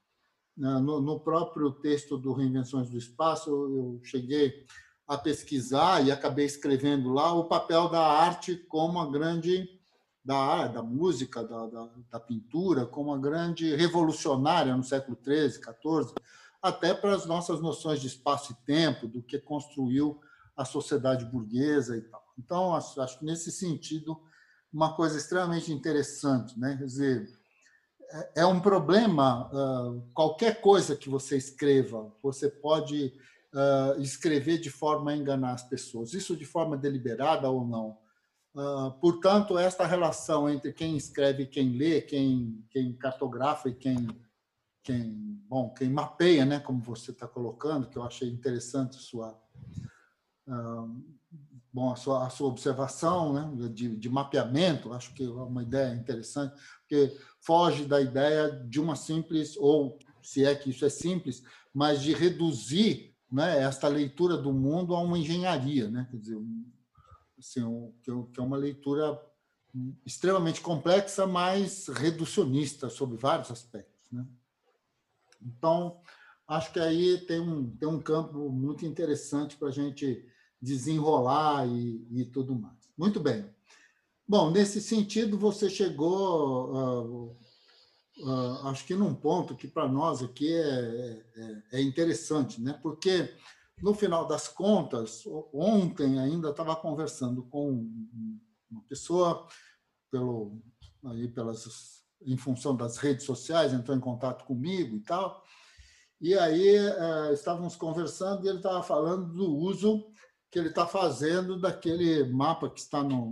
né? no, no próprio texto do Reinvenções do Espaço. Eu cheguei a pesquisar e acabei escrevendo lá o papel da arte como a grande da, da música, da, da, da, pintura, como uma grande revolucionária no século XIII, XIV, até para as nossas noções de espaço e tempo, do que construiu a sociedade burguesa e tal. Então, acho, acho nesse sentido, uma coisa extremamente interessante, né? Quer dizer, é, é um problema, qualquer coisa que você escreva, você pode escrever de forma a enganar as pessoas, isso de forma deliberada ou não portanto, esta relação entre quem escreve e quem lê, quem, quem cartografa e quem, quem, bom, quem mapeia, né, como você está colocando, que eu achei interessante sua, uh, bom, a sua, a sua observação né, de, de mapeamento, acho que é uma ideia interessante, porque foge da ideia de uma simples, ou se é que isso é simples, mas de reduzir né, esta leitura do mundo a uma engenharia, né? quer dizer, assim, que é uma leitura extremamente complexa, mas reducionista sobre vários aspectos. Né? Então, acho que aí tem um, tem um campo muito interessante para a gente desenrolar e, e, tudo mais. Muito bem. Bom, nesse sentido, você chegou, uh, uh, acho que num ponto que para nós aqui é, é, é interessante, né? porque no final das contas, ontem ainda estava conversando com uma pessoa pelo aí pelas em função das redes sociais entrou em contato comigo e tal. E aí é, estávamos conversando e ele estava falando do uso que ele está fazendo daquele mapa que está no,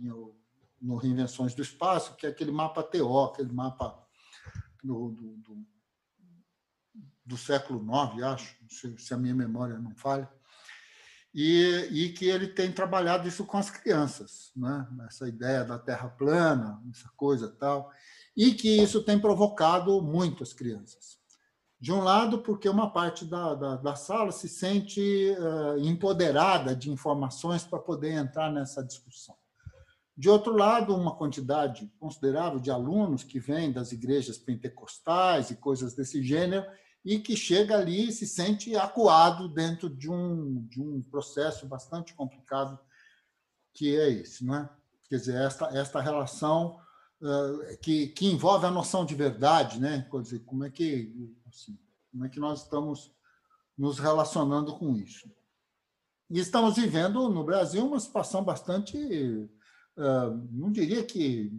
no, no, Reinvenções do Espaço, que é aquele mapa TO, aquele mapa do, do, do do século IX, acho, se a minha memória não falha, e, e, que ele tem trabalhado isso com as crianças, né? essa ideia da terra plana, essa coisa tal, e que isso tem provocado muitas crianças. De um lado, porque uma parte da, da, da sala se sente uh, empoderada de informações para poder entrar nessa discussão. De outro lado, uma quantidade considerável de alunos que vêm das igrejas pentecostais e coisas desse gênero e que chega ali e se sente acuado dentro de um, de um processo bastante complicado que é esse, não é? Quer dizer, esta, esta relação uh, que, que envolve a noção de verdade, né? Quer dizer, como é que assim, como é que nós estamos nos relacionando com isso? E estamos vivendo no Brasil uma situação bastante, uh, não diria que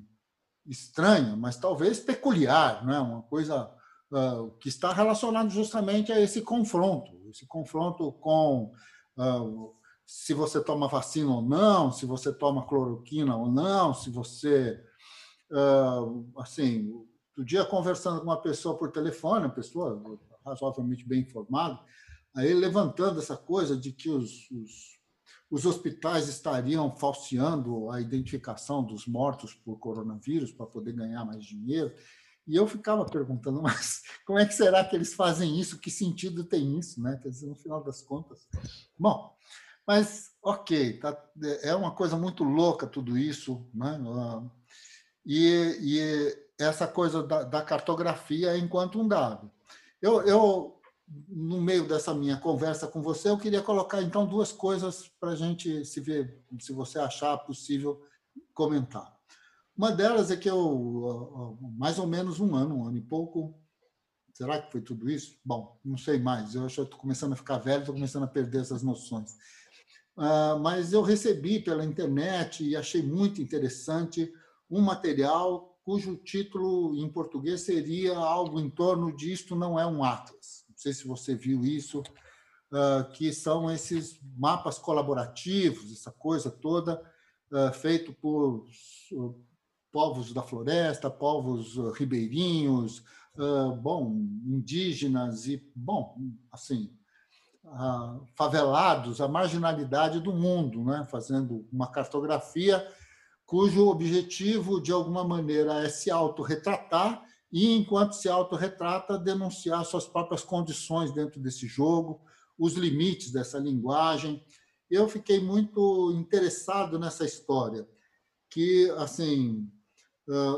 estranha, mas talvez peculiar, não é? Uma coisa que está relacionado justamente a esse confronto, esse confronto com se você toma vacina ou não, se você toma cloroquina ou não, se você assim, outro dia conversando com uma pessoa por telefone, uma pessoa razoavelmente bem informada, aí levantando essa coisa de que os, os os hospitais estariam falseando a identificação dos mortos por coronavírus para poder ganhar mais dinheiro. E eu ficava perguntando, [LAUGHS] mas como é que será que eles fazem isso? Que sentido tem isso? Né? Quer dizer, no final das contas. Bom, mas ok, tá, é uma coisa muito louca tudo isso. Né? E, e essa coisa da, da, cartografia enquanto um dado. Eu, eu, no meio dessa minha conversa com você, eu queria colocar então duas coisas para a gente se ver, se você achar possível comentar. Uma delas é que eu, mais ou menos um ano, um ano e pouco, será que foi tudo isso? Bom, não sei mais, eu estou começando a ficar velho, estou começando a perder essas noções. Uh, mas eu recebi pela internet e achei muito interessante um material cujo título em português seria algo em torno de Isto Não É um Atlas. Não sei se você viu isso, uh, que são esses mapas colaborativos, essa coisa toda, uh, feito por povos da floresta, povos ribeirinhos, bom, indígenas e, bom, assim, favelados, a marginalidade do mundo, né? fazendo uma cartografia cujo objetivo, de alguma maneira, é se autorretratar e, enquanto se autorretrata, denunciar suas próprias condições dentro desse jogo, os limites dessa linguagem. Eu fiquei muito interessado nessa história, que, assim,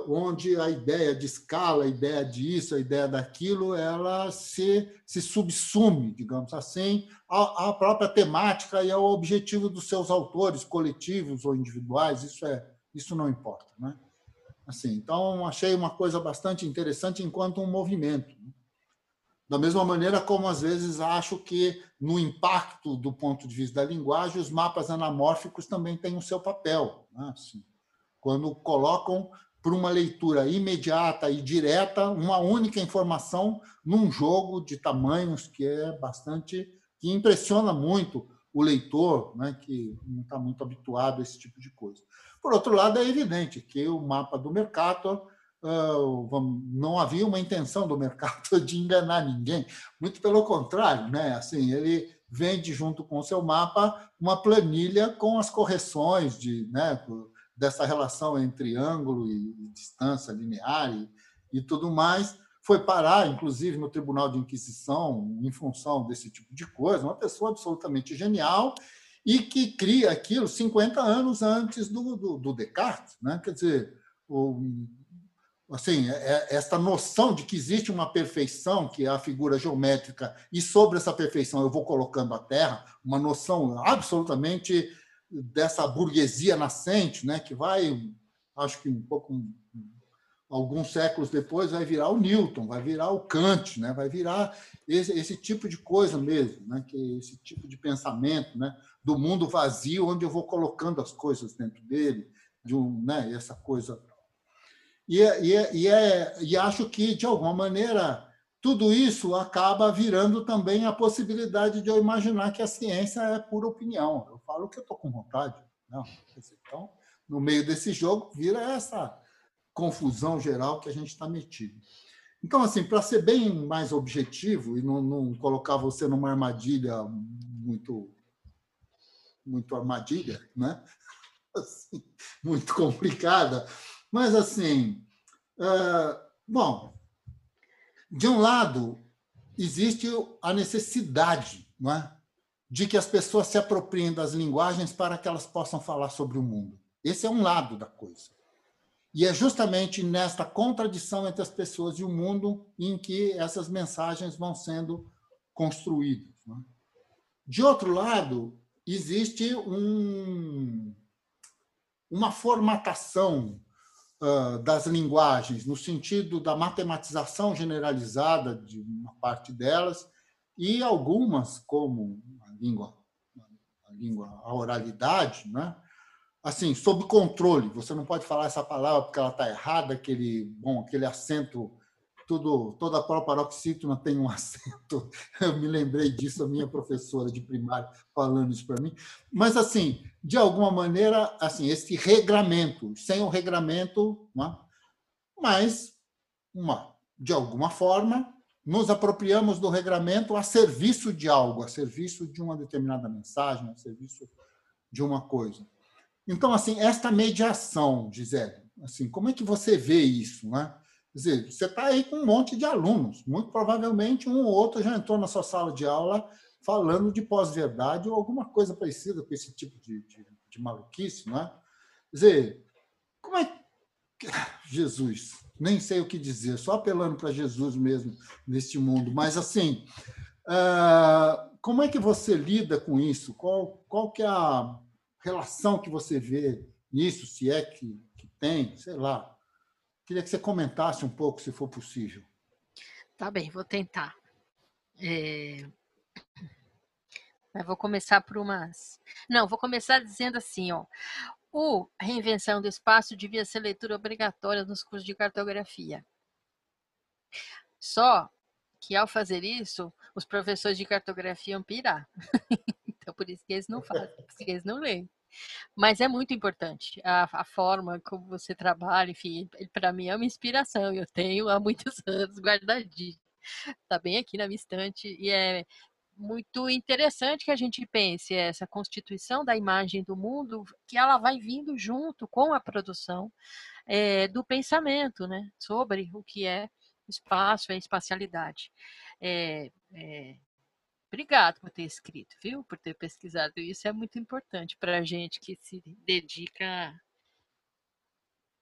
onde a ideia de escala, a ideia disso, a ideia daquilo, ela se, se subsume, digamos assim, à, à própria temática e ao objetivo dos seus autores, coletivos ou individuais. Isso é isso não importa, né? Assim, então achei uma coisa bastante interessante enquanto um movimento. Né? Da mesma maneira como às vezes acho que no impacto do ponto de vista da linguagem, os mapas anamórficos também têm o seu papel, né? assim, quando colocam para uma leitura imediata e direta uma única informação num jogo de tamanhos que é bastante que impressiona muito o leitor, né, que não está muito habituado a esse tipo de coisa. Por outro lado, é evidente que o mapa do Mercator não havia uma intenção do mercado [LAUGHS] de enganar ninguém, muito pelo contrário, né? Assim, ele vende junto com o seu mapa uma planilha com as correções de, né, dessa relação entre ângulo e distância linear e, e tudo mais. Foi parar, inclusive, no Tribunal de Inquisição em função desse tipo de coisa. Uma pessoa absolutamente genial e que cria aquilo 50 anos antes do, do, do Descartes. Né? Quer dizer, o, assim, é, é esta noção de que existe uma perfeição, que é a figura geométrica, e sobre essa perfeição eu vou colocando a Terra, uma noção absolutamente dessa burguesia nascente, né, que vai, acho que um pouco alguns séculos depois vai virar o Newton, vai virar o Kant, né? vai virar esse, esse tipo de coisa mesmo, né? que esse tipo de pensamento né? do mundo vazio, onde eu vou colocando as coisas dentro dele, de um, né? essa coisa. E, é, e, é, e, é, e acho que, de alguma maneira, tudo isso acaba virando também a possibilidade de eu imaginar que a ciência é pura opinião. Falo o que eu estou com vontade. Não. Então, no meio desse jogo, vira essa confusão geral que a gente está metido. Então, assim, para ser bem mais objetivo e não, não, colocar você numa armadilha muito muito armadilha, né? [LAUGHS] Assim, muito complicada, mas assim, bom, de um lado existe a necessidade, não é? De que as pessoas se apropriem das linguagens para que elas possam falar sobre o mundo. Esse é um lado da coisa. E é justamente nesta contradição entre as pessoas e o mundo em que essas mensagens vão sendo construídas. Né? De outro lado, existe um, uma formatação uh, das linguagens, no sentido da matematização generalizada de uma parte delas, e algumas, como língua, a, língua, a oralidade, né? assim, sob controle. Você não pode falar essa palavra porque ela está errada, aquele, bom, aquele acento, tudo, toda a paroxítona tem um [LAUGHS] acento. Eu me lembrei disso, a minha professora de primário falando isso para mim. Mas, assim, de alguma maneira, assim, esse regramento, sem o regramento, é? mas, uma, de alguma forma, nos apropriamos do regramento a serviço de algo, a serviço de uma determinada mensagem, a serviço de uma coisa. Então, assim, esta mediação, Gisele, assim, como é que você vê isso? Né? Quer dizer, você está aí com um monte de alunos, muito provavelmente um ou outro já entrou na sua sala de aula falando de pós-verdade ou alguma coisa parecida com esse tipo de, de, de maluquice, não é? Quer dizer, como é que... Jesus, nem sei o que dizer, só apelando para Jesus mesmo neste mundo, mas assim, uh, como é que você lida com isso? Qual, qual que é a relação que você vê nisso, se é que, que tem, sei lá. Queria que você comentasse um pouco, se for possível. Tá bem, vou tentar. É... Vou começar por umas. Não, vou começar dizendo assim, ó. O Reinvenção do Espaço devia ser leitura obrigatória nos cursos de cartografia. Só que ao fazer isso, os professores de cartografia iam pirar. [LAUGHS] então, por isso que eles não fazem, por isso que eles não leem. Mas é muito importante a, a forma como você trabalha, enfim, para mim é uma inspiração. Eu tenho há muitos [LAUGHS] anos guardadinho. Está bem aqui na minha estante e é muito interessante que a gente pense essa constituição da imagem do mundo, que ela vai vindo junto com a produção é, do pensamento, né, sobre o que é espaço, é espacialidade. É, é, obrigado por ter escrito, viu? Por ter pesquisado isso é muito importante para a gente que se dedica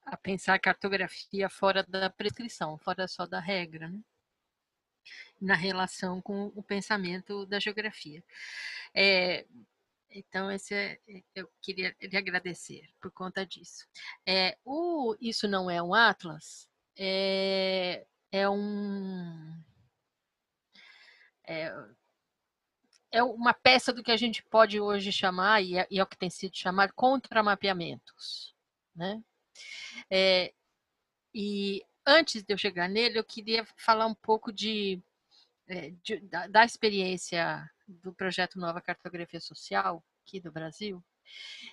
a pensar cartografia fora da prescrição, fora só da regra, né? Na relação com o pensamento da geografia. É, então, esse é, eu queria lhe agradecer por conta disso. É, o Isso Não É um Atlas é, é um. É, é uma peça do que a gente pode hoje chamar, e é, e é o que tem sido chamado, contramapeamentos. Né? É, e antes de eu chegar nele, eu queria falar um pouco de é, de, da, da, experiência do projeto Nova Cartografia Social aqui do Brasil,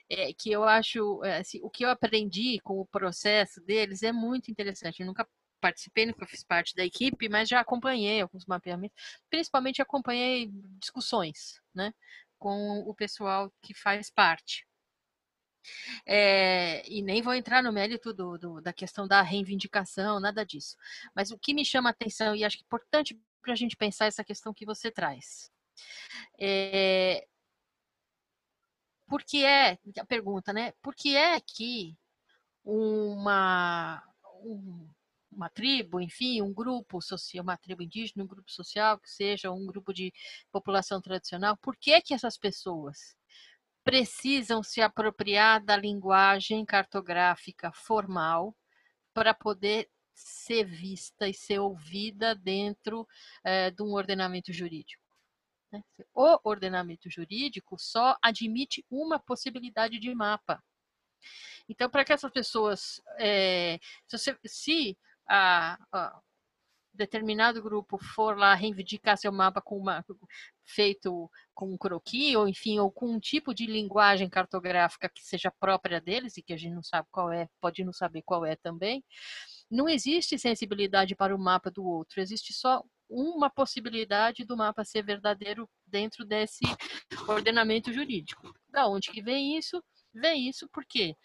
é, que eu acho, é, assim, o que eu aprendi com o processo deles é muito interessante. Eu nunca participei, nunca fiz parte da equipe, mas já acompanhei alguns mapeamentos, principalmente acompanhei discussões, né, com o pessoal que faz parte. É, e nem vou entrar no mérito do, do, da questão da reivindicação, nada disso. Mas o que me chama a atenção, e acho que é importante para a gente pensar essa questão que você traz. É, por que é, a pergunta, né? Por que é que uma, um, uma tribo, enfim, um grupo social, uma tribo indígena, um grupo social, que seja um grupo de população tradicional, por que que essas pessoas precisam se apropriar da linguagem cartográfica formal para poder ser vista e ser ouvida dentro é, de um ordenamento jurídico. Né? O ordenamento jurídico só admite uma possibilidade de mapa. Então, para que essas pessoas, é, se, se a, a, determinado grupo for lá reivindicar seu mapa com uma, feito com um croquis, ou enfim, ou com um tipo de linguagem cartográfica que seja própria deles, e que a gente não sabe qual é, pode não saber qual é também, não existe sensibilidade para o mapa do outro, existe só uma possibilidade do mapa ser verdadeiro dentro desse ordenamento jurídico. Da onde que vem isso? Vem isso porque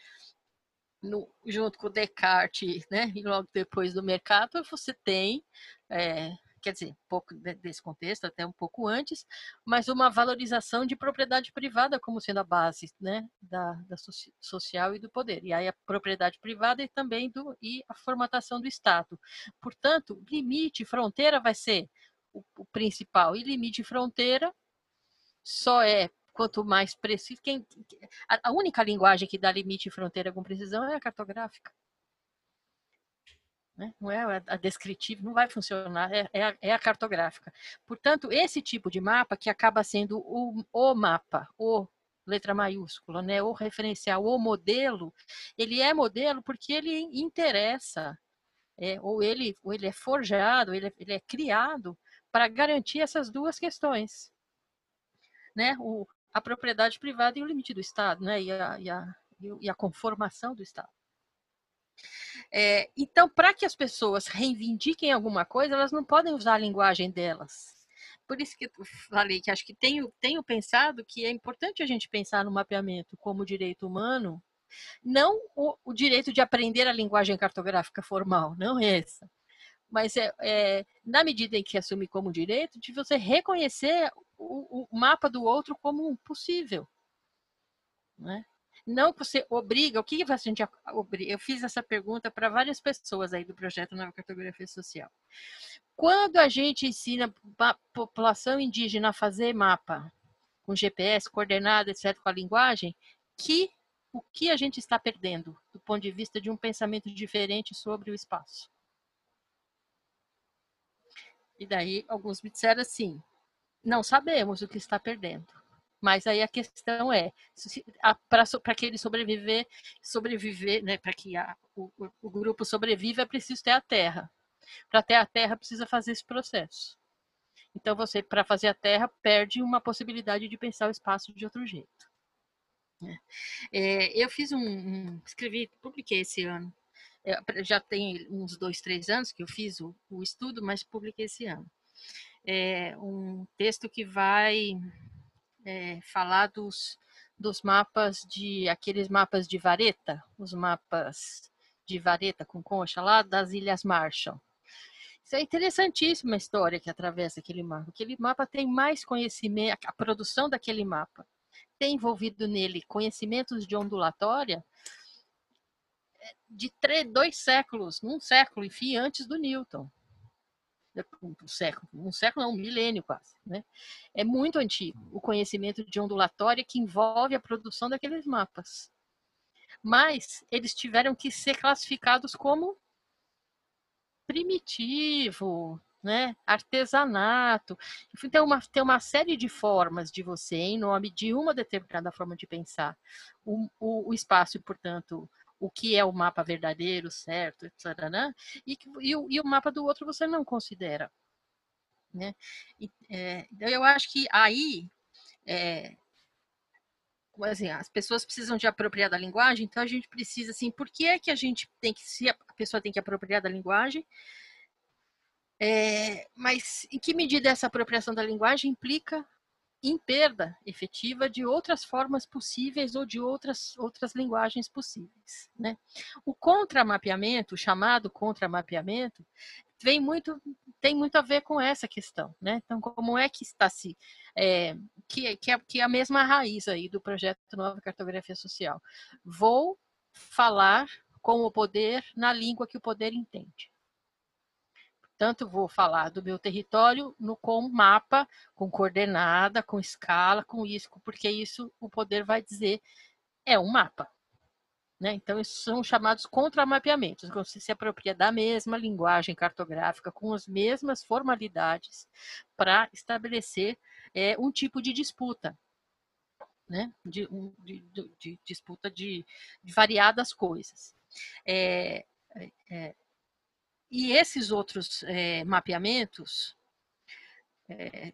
no, junto com Descartes, né, e logo depois do mercado, você tem é, quer dizer, pouco desse contexto, até um pouco antes, mas uma valorização de propriedade privada como sendo a base né, da, da social e do poder. E aí a propriedade privada e também do, e a formatação do Estado. Portanto, limite, fronteira vai ser o, o principal, e limite fronteira só é quanto mais preciso. Quem, a única linguagem que dá limite e fronteira com precisão é a cartográfica né? não é a descritiva, não vai funcionar, é, é, a, é, a, cartográfica. Portanto, esse tipo de mapa que acaba sendo o, o mapa, o letra maiúscula, né? o referencial, o modelo, ele é modelo porque ele interessa, é, ou, ele, ou ele é forjado, ele é, ele é criado para garantir essas duas questões. Né? O, a propriedade privada e o limite do Estado, né? e, a, e, a, e a conformação do Estado. É, então, para que as pessoas reivindiquem alguma coisa, elas não podem usar a linguagem delas. Por isso que eu falei que acho que tenho, tenho pensado que é importante a gente pensar no mapeamento como direito humano, não o, o direito de aprender a linguagem cartográfica formal, não essa. Mas é, é, na medida em que assume como direito, de você reconhecer o, o mapa do outro como possível. Né? Não você obriga, o que a gente obriga? Eu fiz essa pergunta para várias pessoas aí do projeto Nova Cartografia Social. Quando a gente ensina a população indígena a fazer mapa com GPS, coordenada, etc., com a linguagem, que o que a gente está perdendo do ponto de vista de um pensamento diferente sobre o espaço? E daí alguns me disseram assim: não sabemos o que está perdendo. Mas aí a questão é, para que ele sobreviver, sobreviver, né, para que a, o, o grupo sobreviva, é preciso ter a terra. Para ter a terra, precisa fazer esse processo. Então, você, para fazer a terra, perde uma possibilidade de pensar o espaço de outro jeito. É, eu fiz um, um, escrevi, publiquei esse ano. É, já tem uns dois, três anos que eu fiz o, o estudo, mas publiquei esse ano. É um texto que vai é, falar dos, dos mapas de aqueles mapas de vareta, os mapas de vareta com concha lá das Ilhas Marshall. Isso é interessantíssima a história que atravessa aquele mapa. Aquele mapa tem mais conhecimento, a produção daquele mapa tem envolvido nele conhecimentos de ondulatória é, de três, dois séculos, um século, enfim, antes do Newton um século, um século não, um milênio quase, né? É muito antigo o conhecimento de ondulatória que envolve a produção daqueles mapas. Mas eles tiveram que ser classificados como primitivo, né? artesanato. Tem uma, tem uma série de formas de você, em nome de uma determinada forma de pensar, o, o, o espaço, portanto, o que é o mapa verdadeiro, certo, etc. E, e, e, o mapa do outro você não considera. Né? E, é, eu acho que aí é, assim, as pessoas precisam de apropriar da linguagem, então a gente precisa assim, por que é que a gente tem que se a pessoa tem que apropriar da linguagem? É, mas em que medida essa apropriação da linguagem implica em perda efetiva de outras formas possíveis ou de outras, outras linguagens possíveis. Né? O contramapeamento, o chamado contramapeamento, vem muito, tem muito a ver com essa questão. Né? Então, como é que está se. É, que, que, é, que é a mesma raiz aí do projeto Nova Cartografia Social. Vou falar com o poder na língua que o poder entende. Portanto, vou falar do meu território no, com mapa, com coordenada, com escala, com isso, porque isso o poder vai dizer é um mapa. Né? Então, isso são chamados contramapeamentos. Você se apropria da mesma linguagem cartográfica, com as mesmas formalidades, para estabelecer é, um tipo de disputa. Né? De, um, de, de, de disputa de, variadas coisas. É, é, e esses outros é, mapeamentos é,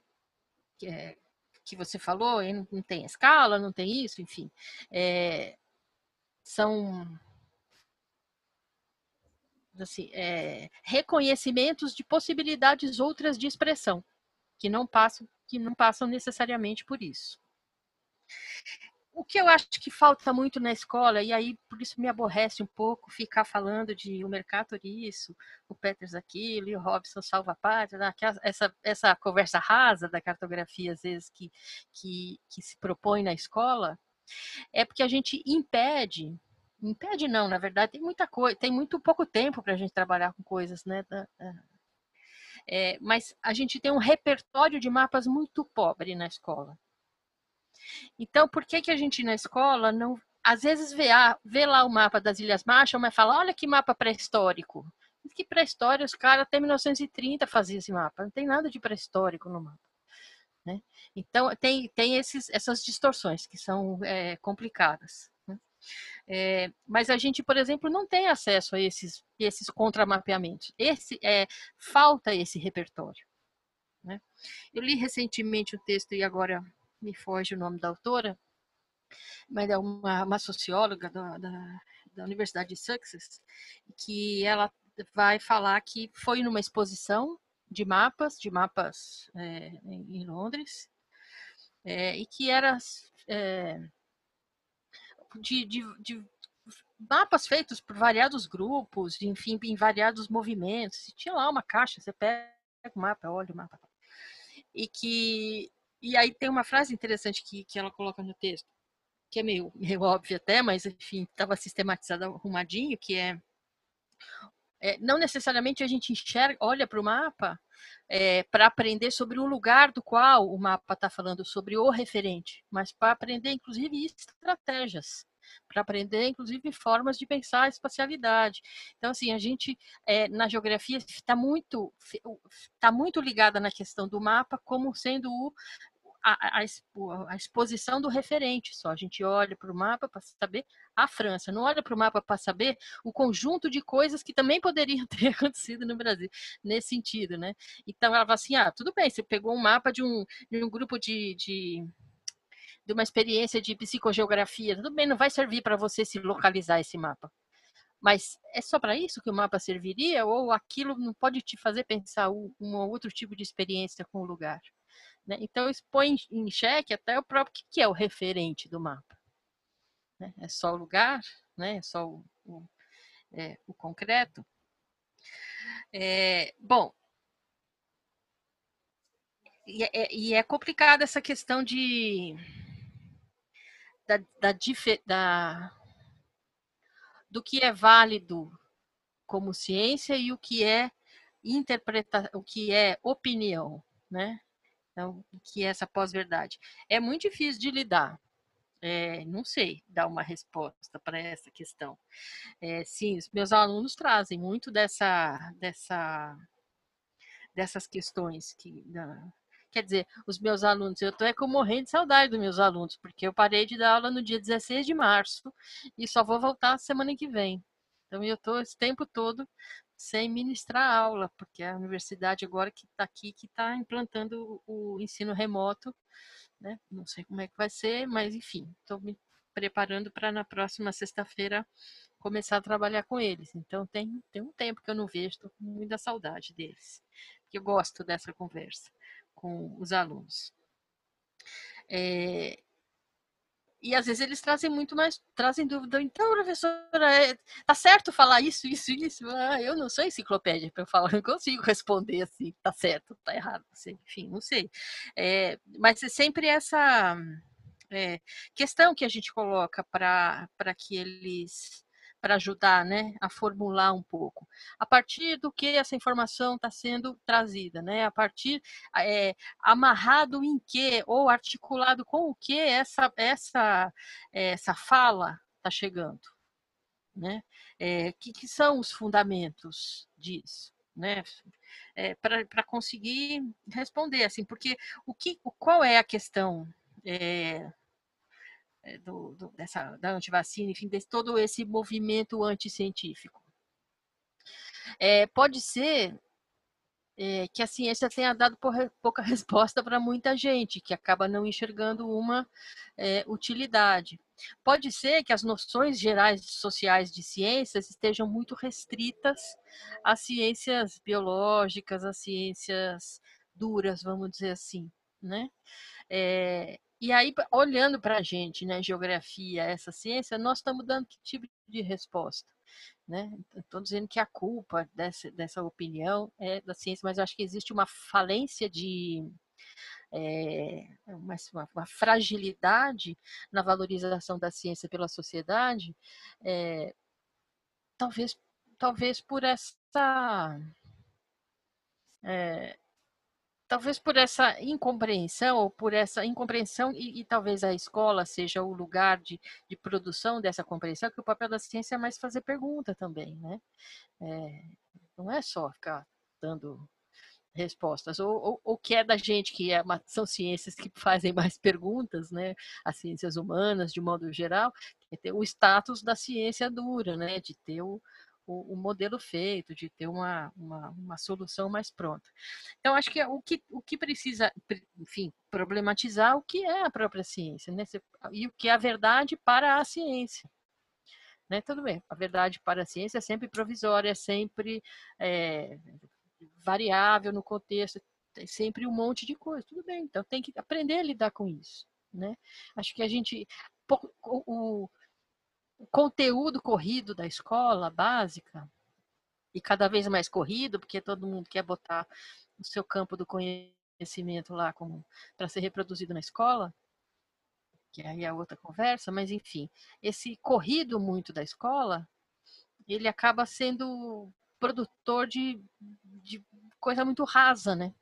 que, é, que, você falou, não tem escala, não tem isso, enfim, são assim, reconhecimentos de possibilidades outras de expressão que não passam que não passam necessariamente por isso o que eu acho que falta muito na escola, e aí por isso me aborrece um pouco ficar falando de o Mercator isso, o Peters aquilo, e o Robson salva a pátria, né? essa, essa conversa rasa da cartografia, às vezes, que, que, que se propõe na escola, é porque a gente impede, impede não, na verdade, tem muita coisa, tem muito pouco tempo para a gente trabalhar com coisas, né? Da, é, mas a gente tem um repertório de mapas muito pobre na escola. Então, por que, que a gente na escola não. Às vezes vê, ah, vê lá o mapa das Ilhas Marshall, mas fala: olha que mapa pré-histórico. Que pré-história, os caras até 1930 faziam esse mapa. Não tem nada de pré-histórico no mapa. Né? Então, tem, tem esses, essas distorções que são é, complicadas. Né? É, mas a gente, por exemplo, não tem acesso a esses, esses contramapeamentos. Esse, é, falta esse repertório. Né? Eu li recentemente o texto, e agora me foge o nome da autora, mas é uma, uma socióloga da, da, da, Universidade de Sussex, que ela vai falar que foi numa exposição de mapas, de mapas é, em Londres, é, e que era é, de, de, de, mapas feitos por variados grupos, enfim, em variados movimentos. Tinha lá uma caixa, você pega o mapa, olha o mapa. E que e aí tem uma frase interessante que, que ela coloca no texto, que é meio, [LAUGHS] meio óbvia até, mas enfim, estava sistematizado arrumadinho, que é, é, não necessariamente a gente enxerga, olha para o mapa é, para aprender sobre o lugar do qual o mapa está falando, sobre o referente, mas para aprender, inclusive, estratégias para aprender, inclusive, formas de pensar a espacialidade. Então, assim, a gente, é, na geografia, está muito, tá muito ligada na questão do mapa como sendo o, a, a, a, exposição do referente só. A gente olha para o mapa para saber a França, não olha para o mapa para saber o conjunto de coisas que também poderiam [LAUGHS] ter acontecido no Brasil, nesse sentido, né? Então ela fala assim: ah, tudo bem, você pegou um mapa de um, de um grupo de, de de uma experiência de psicogeografia, tudo bem, não vai servir para você se localizar esse mapa. Mas é só para isso que o mapa serviria? Ou aquilo não pode te fazer pensar um, outro tipo de experiência com o lugar? Né? Então, isso põe em xeque até o próprio que é o referente do mapa. Né? É só o lugar? Né? É só o, o, é, o concreto? É, bom, e é, e é complicada essa questão de da, da, da, do que é válido como ciência e o que é interpreta, o que é opinião, né? Então, o que é essa pós-verdade? É muito difícil de lidar. É, não sei dar uma resposta para essa questão. É, sim, os meus alunos trazem muito dessa, dessa, dessas questões que, da, Quer dizer, os meus alunos, eu estou é morrendo de saudade dos meus alunos, porque eu parei de dar aula no dia 16 de março e só vou voltar semana que vem. Então eu estou esse tempo todo sem ministrar aula, porque a universidade agora que está aqui, que está implantando o ensino remoto, né? Não sei como é que vai ser, mas enfim, estou me preparando para na próxima sexta-feira começar a trabalhar com eles. Então tem, tem um tempo que eu não vejo, estou com muita saudade deles. Que eu gosto dessa conversa com os alunos. É, e às vezes eles trazem muito mais, trazem dúvida. Então, professora, é, tá certo falar isso, isso, isso? Ah, eu não sou enciclopédia para falar, não consigo responder assim, tá certo, tá errado, assim, enfim, não sei. É, mas é sempre essa é, questão que a gente coloca para que eles para ajudar né, a formular um pouco. A partir do que essa informação está sendo trazida, né? a partir é, amarrado em que, ou articulado com o que essa, essa, essa fala está chegando. Né? É, que, que são os fundamentos disso? Né? É, para conseguir responder assim, porque o que, qual é a questão é, do, do, dessa, da antivacina, enfim, de todo esse movimento anticientífico. É, pode ser é, que a ciência tenha dado pouca [LAUGHS] resposta para muita gente, que acaba não enxergando uma é, utilidade. Pode ser que as noções gerais sociais de ciências estejam muito restritas às ciências biológicas, às ciências duras, vamos dizer assim, né? É, e aí, olhando para a gente, né, geografia, essa ciência, nós estamos dando que tipo de resposta? Né? Estou dizendo que a culpa dessa, dessa opinião é da ciência, mas acho que existe uma falência de. É, uma, uma, fragilidade na valorização da ciência pela sociedade, é, talvez, talvez por essa. É, talvez por essa incompreensão, ou por essa incompreensão, e, e, talvez a escola seja o lugar de, de produção dessa compreensão, que o papel da ciência é mais fazer pergunta também, né? É, não é só ficar dando respostas, ou o que é da gente, que é uma, são ciências que fazem [LAUGHS] mais perguntas, né? As ciências humanas, de modo geral, o status da ciência dura, né? De ter o, o, o modelo feito, de ter uma, uma, uma, solução mais pronta. Então, acho que o que, o que precisa, enfim, problematizar o que é a própria ciência, né? E o que é a verdade para a ciência. Né? Tudo bem, a verdade para a ciência é sempre provisória, é sempre é, variável no contexto, tem sempre um monte de coisa. Tudo bem, então tem que aprender a lidar com isso. Né? Acho que a gente. O, o conteúdo corrido da escola básica, e cada vez mais corrido, porque todo mundo quer botar o seu campo do conhecimento lá para ser reproduzido na escola, que aí é outra conversa, mas enfim, esse corrido muito da escola, ele acaba sendo produtor de, de coisa muito rasa, né?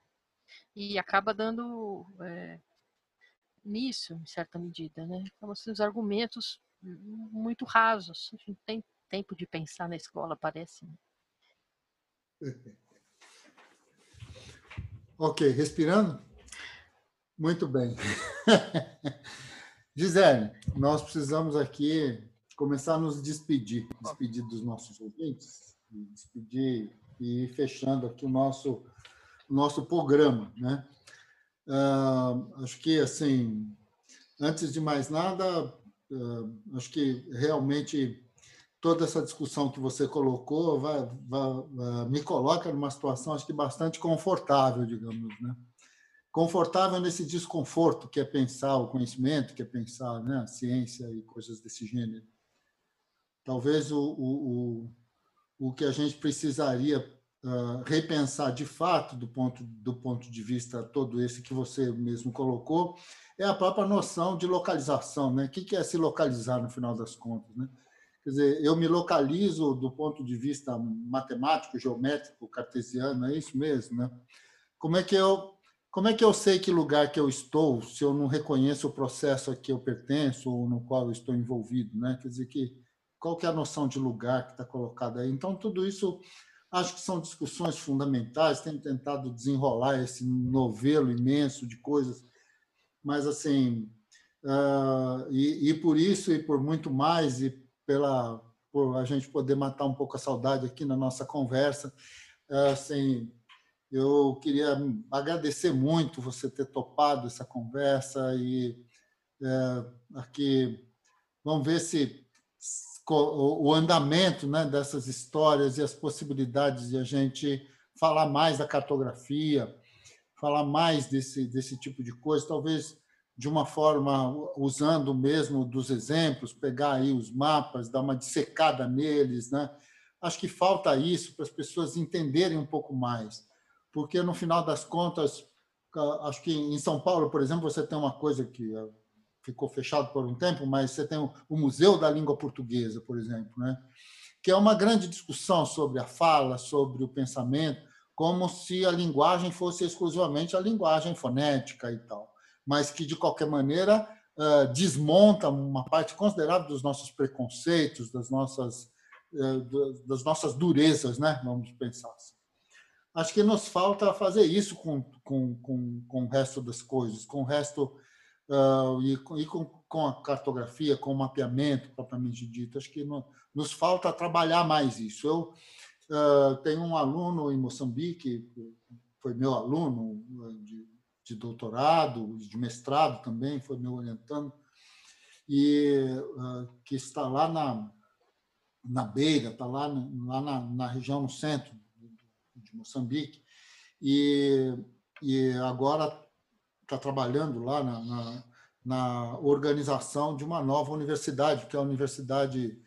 E acaba dando é, nisso, em certa medida, né? Então, assim, os argumentos muito rasos. A gente tem tempo de pensar na escola, parece. Né? [LAUGHS] Ok, respirando? Muito bem. [LAUGHS] Gisele, nós precisamos aqui começar a nos despedir, despedir dos nossos ouvintes, despedir e fechando aqui o nosso, nosso programa. Né? Uh, acho que, assim, antes de mais nada, acho que realmente toda essa discussão que você colocou vai, vai, me coloca numa situação, acho que bastante confortável, digamos, né? Confortável nesse desconforto que é pensar o conhecimento, que é pensar né, a ciência e coisas desse gênero. Talvez o, o, o, o que a gente precisaria uh, repensar de fato, do ponto, do ponto de vista todo esse que você mesmo colocou, é a própria noção de localização. Né? O que é se localizar, no final das contas? Né? Quer dizer, eu me localizo do ponto de vista matemático, geométrico, cartesiano, é isso mesmo, né? Como é que eu como é que eu sei que lugar que eu estou se eu não reconheço o processo a que eu pertenço ou no qual eu estou envolvido, né? Quer dizer que qual que é a noção de lugar que está colocada aí? Então tudo isso acho que são discussões fundamentais. Tenho tentado desenrolar esse novelo imenso de coisas, mas assim uh, e, e por isso e por muito mais e pela por a gente poder matar um pouco a saudade aqui na nossa conversa. Assim, eu queria agradecer muito você ter topado essa conversa e é, aqui vamos ver se o andamento né, dessas histórias e as possibilidades de a gente falar mais da cartografia, falar mais desse, desse tipo de coisa, talvez de uma forma usando mesmo dos exemplos, pegar aí os mapas, dar uma dissecada neles, né? Acho que falta isso para as pessoas entenderem um pouco mais, porque no final das contas, acho que em São Paulo, por exemplo, você tem uma coisa que eh, ficou fechado por um tempo, mas você tem o Museu da Língua Portuguesa, por exemplo, né? Que é uma grande discussão sobre a fala, sobre o pensamento, como se a linguagem fosse exclusivamente a linguagem fonética e tal mas que, de qualquer maneira, desmonta uma parte considerável dos nossos preconceitos, das nossas, das nossas durezas, né? vamos pensar assim. Acho que nos falta fazer isso com, com, com, com o resto das coisas, com o resto uh, e, e com, com, a cartografia, com o mapeamento propriamente dito. Acho que no, nos falta trabalhar mais isso. Eu uh, tenho um aluno em Moçambique, foi meu aluno de de doutorado, de mestrado também, foi me orientando, e uh, que está lá na, na beira, está lá, lá na, na região, no centro de Moçambique, e, e agora está trabalhando lá na, na, na, organização de uma nova universidade, que é a Universidade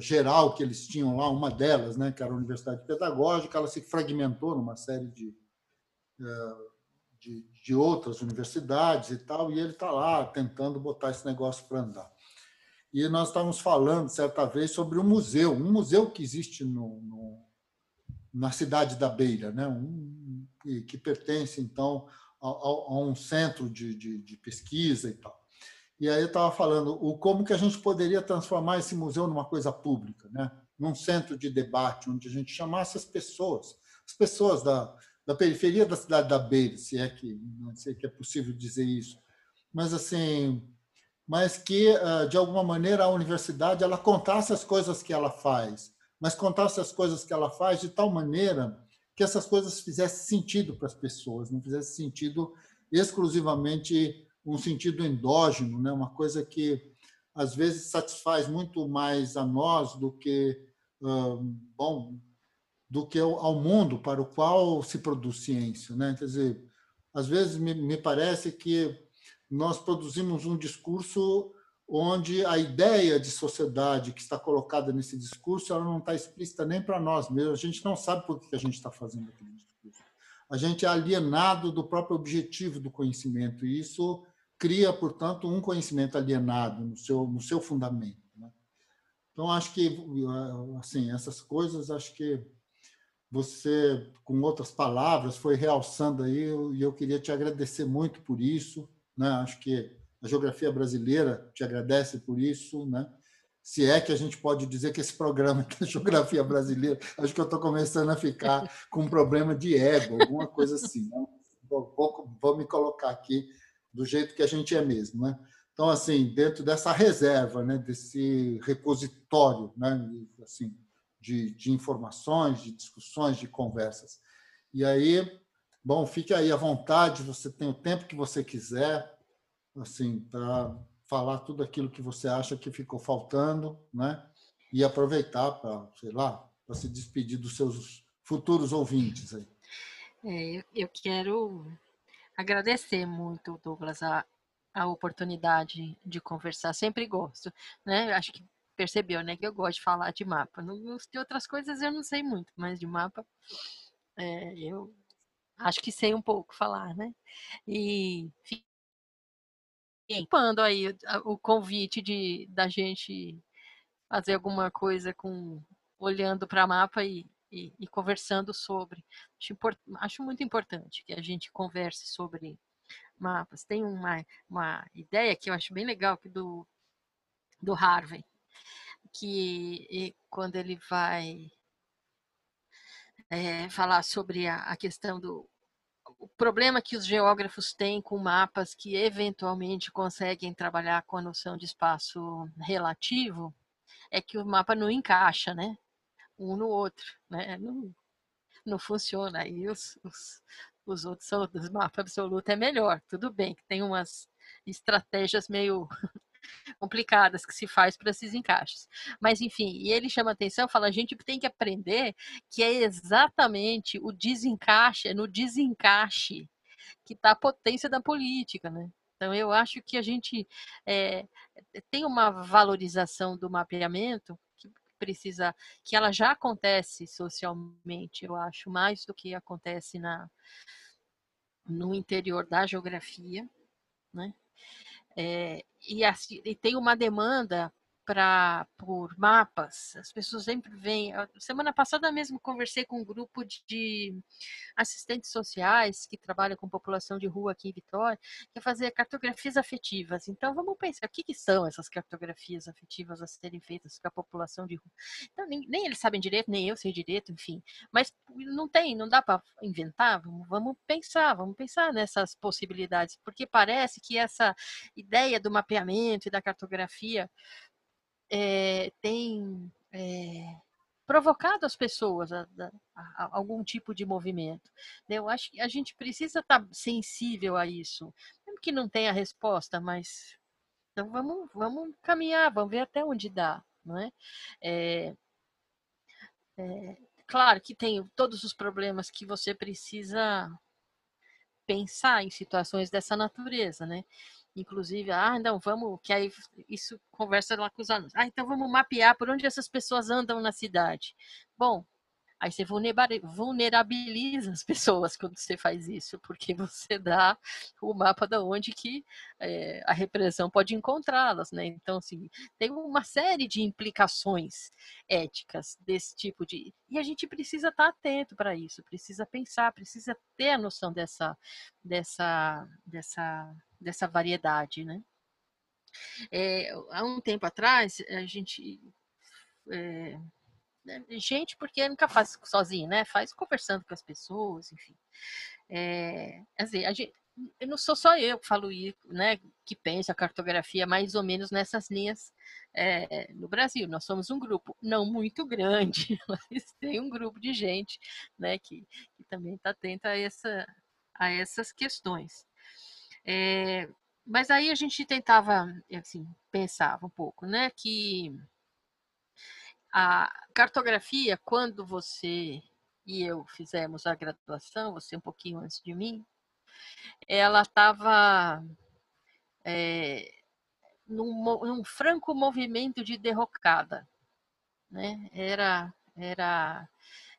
Geral que eles tinham lá, uma delas, né, que era a Universidade Pedagógica, ela se fragmentou numa série de de, de outras universidades e tal, e ele está lá tentando botar esse negócio para andar. E nós estávamos falando, certa vez, sobre um museu, um museu que existe no, no na cidade da Beira, né? um, que pertence, então, a, a um centro de, de, de, pesquisa e tal. E aí eu estava falando o como que a gente poderia transformar esse museu numa coisa pública, né? num centro de debate, onde a gente chamasse as pessoas, as pessoas da, da periferia da cidade da Beira, se é que não sei que é possível dizer isso, mas assim, mas que ah, de alguma maneira a universidade ela contasse as coisas que ela faz, mas contasse as coisas que ela faz de tal maneira que essas coisas fizessem sentido para as pessoas, não fizesse sentido exclusivamente um sentido endógeno, né? Uma coisa que às vezes satisfaz muito mais a nós do que bom do que ao mundo para o qual se produz ciência. Né? Quer dizer, às vezes me, me parece que nós produzimos um discurso onde a ideia de sociedade que está colocada nesse discurso ela não está explícita nem para nós mesmos. A gente não sabe por que a gente está fazendo aquele discurso. A gente é alienado do próprio objetivo do conhecimento e isso cria, portanto, um conhecimento alienado no seu no seu fundamento. Né? Então acho que assim essas coisas acho que você, com outras palavras, foi realçando aí, e eu queria te agradecer muito por isso. Né? Acho que a geografia brasileira te agradece por isso. Né? Se é que a gente pode dizer que esse programa é da [LAUGHS] geografia brasileira, acho que eu estou começando a ficar com um problema de ego, alguma coisa assim. Né? Vou, vou, vou me colocar aqui do jeito que a gente é mesmo, né? Então, assim, dentro dessa reserva, né, desse repositório, né, assim, de, de informações, de discussões, de conversas. E aí, bom, fique aí à vontade, você tem o tempo que você quiser, assim, para falar tudo aquilo que você acha que ficou faltando, né? E aproveitar para, sei lá, para se despedir dos seus futuros ouvintes aí. É, eu quero agradecer muito, Douglas, a, a oportunidade de conversar. Sempre gosto, né? Acho que percebeu, né? Que eu gosto de falar de mapa. de outras coisas eu não sei muito, mas de mapa é, eu acho que sei um pouco falar, né? E quando aí o convite de da gente fazer alguma coisa com olhando para mapa e, e, e, conversando sobre. Acho, acho muito importante que a gente converse sobre mapas. Tem uma, uma ideia que eu acho bem legal que do, do Harvey, que quando ele vai é, falar sobre a, a questão do o problema que os geógrafos têm com mapas que eventualmente conseguem trabalhar com a noção de espaço relativo é que o mapa não encaixa, né? Um no outro, né? Não, não funciona. Aí os, os, os outros são dos mapas absoluto é melhor. Tudo bem que tem umas estratégias meio [LAUGHS] complicadas que se faz para esses encaixes. Mas enfim, e ele chama atenção, fala, a gente tem que aprender que é exatamente o desencaixe, é no desencaixe que está a potência da política, né? Então eu acho que a gente é, tem uma valorização do mapeamento precisa, que ela já acontece socialmente, eu acho, mais do que acontece na no interior da geografia, né? É, e, assim, e tem uma demanda para por mapas. As pessoas sempre vêm. Semana passada mesmo conversei com um grupo de assistentes sociais que trabalham com população de rua aqui em Vitória, que é fazer cartografias afetivas. Então vamos pensar o que, que são essas cartografias afetivas a serem feitas com a população de rua. Então nem, nem eles sabem direito, nem eu sei direito, enfim. Mas não tem, não dá para inventar. Vamos, vamos pensar, vamos pensar nessas possibilidades, porque parece que essa ideia do mapeamento e da cartografia é, tem é, provocado as pessoas a, a, a, algum tipo de movimento. Né? Eu acho que a gente precisa estar tá sensível a isso, mesmo que não tenha resposta, mas então vamos, vamos caminhar, vamos ver até onde dá, não é? é, é claro que tem todos os problemas que você precisa pensar em situações dessa natureza, né? Inclusive, ah, não, vamos, que aí isso conversa lá com os alunos. Ah, então vamos mapear por onde essas pessoas andam na cidade. Bom, aí você vulnerabiliza as pessoas quando você faz isso, porque [LAUGHS] você dá o mapa da onde que é, a repressão pode encontrá-las, né? Então, assim, tem uma série de implicações éticas desse tipo de... E a gente precisa estar atento para isso, precisa pensar, precisa ter a noção dessa, dessa, dessa dessa variedade, né? É, há um tempo atrás, a gente. É, gente, porque nunca faz sozinho, né? Faz conversando com as pessoas, enfim. É, assim, a gente, eu não sou só eu que falo isso, né? Que pensa a cartografia mais ou menos nessas linhas é, no Brasil. Nós somos um grupo não muito grande, [LAUGHS] mas tem um grupo de gente, né? Que, que também está atenta a, essa, a essas questões. É, mas aí a gente tentava, assim, pensava um pouco, né, que a cartografia, quando você e eu fizemos a graduação, você um pouquinho antes de mim, ela estava é, num, num, franco movimento de derrocada, né? Era, era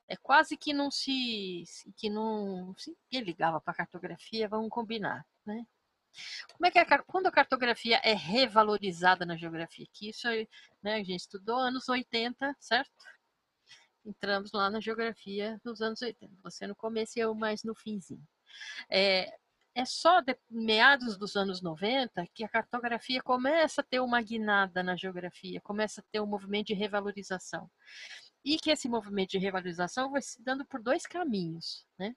é quase que não se, que não se ligava para cartografia, vamos combinar, né? Como é que é, quando a cartografia é revalorizada na geografia? Que isso né, a gente estudou anos 80, certo? Entramos lá na geografia nos anos 80. Você no começo e eu mais no finzinho. É, é só de meados dos anos 90 que a cartografia começa a ter uma guinada na geografia, começa a ter um movimento de revalorização. E que esse movimento de revalorização vai se dando por dois caminhos. Né?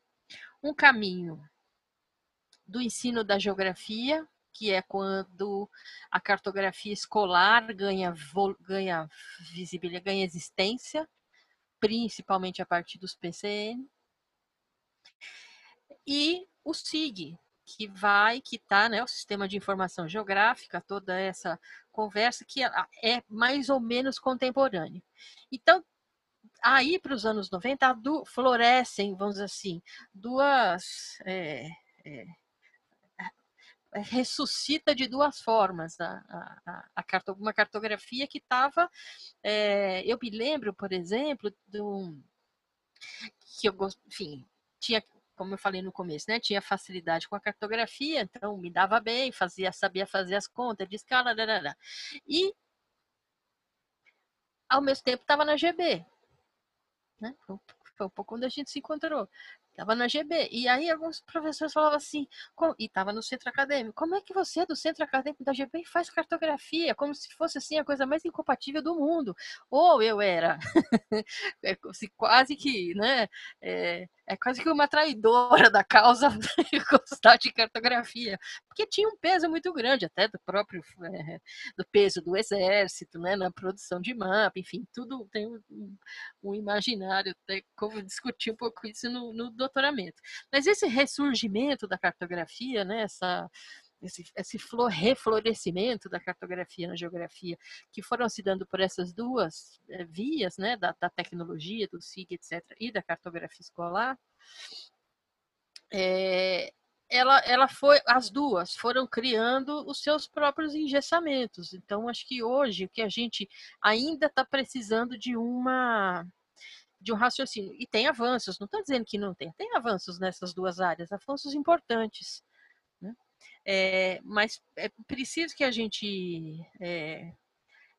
Um caminho do ensino da geografia, que é quando a cartografia escolar ganha, ganha visibilidade, ganha existência, principalmente a partir dos PCN. E o SIG, que vai, que está, né, o Sistema de Informação Geográfica, toda essa conversa que é mais ou menos contemporânea. Então, aí para os anos 90, florescem, vamos dizer assim, duas. É, é, ressuscita de duas formas a, a, a, uma cartografia que estava. É, eu me lembro, por exemplo, do, que eu enfim, tinha como eu falei no começo, né? Tinha facilidade com a cartografia, então me dava bem, fazia, sabia fazer as contas de escala, darará. e ao mesmo tempo estava na GB, né? Foi um pouco quando a gente se encontrou. Estava na GB. E aí alguns professores falavam assim, e estava no centro acadêmico, como é que você do centro acadêmico da GB faz cartografia? Como se fosse assim a coisa mais incompatível do mundo. Ou eu era [LAUGHS] é quase que, né? É, é quase que uma traidora da causa [LAUGHS] gostar de cartografia, porque tinha um peso muito grande, até do próprio é, do peso do exército, né, na produção de mapa, enfim, tudo tem um, um imaginário, até como discutir um pouco isso no, no doutoramento. Mas esse ressurgimento da cartografia, né, essa esse, esse flor, reflorescimento da cartografia na geografia, que foram se dando por essas duas é, vias, né, da, da, tecnologia, do SIG, etc., e da cartografia escolar, é, ela, ela foi, as duas foram criando os seus próprios engessamentos. Então, acho que hoje o que a gente ainda está precisando de uma de um raciocínio. E tem avanços, não estou dizendo que não tem, tem avanços nessas duas áreas, avanços importantes. É, mas é preciso que a gente é,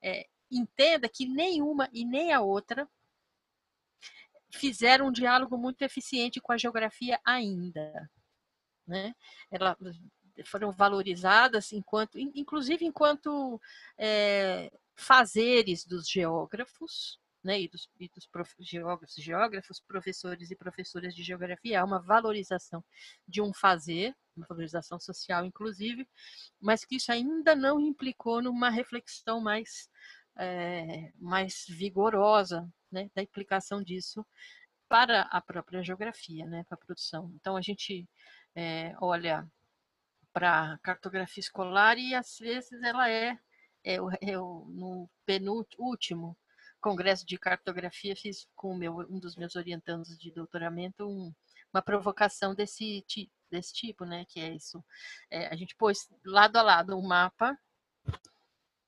é, entenda que nenhuma e nem a outra fizeram um diálogo muito eficiente com a geografia ainda. Né? Ela, foram valorizadas enquanto, inclusive enquanto é, fazeres dos geógrafos, né, e dos, e dos prof, geógrafos, geógrafos, professores e professoras de geografia, há uma valorização de um fazer, uma valorização social, inclusive, mas que isso ainda não implicou numa reflexão mais, é, mais vigorosa né, da implicação disso para a própria geografia, né, para a produção. Então, a gente é, olha para cartografia escolar e, às vezes, ela é, é, é no penúltimo congresso de cartografia, fiz com meu, um dos meus orientandos de doutoramento um, uma provocação desse, desse tipo, né? Que é isso. É, a gente pôs lado a lado um mapa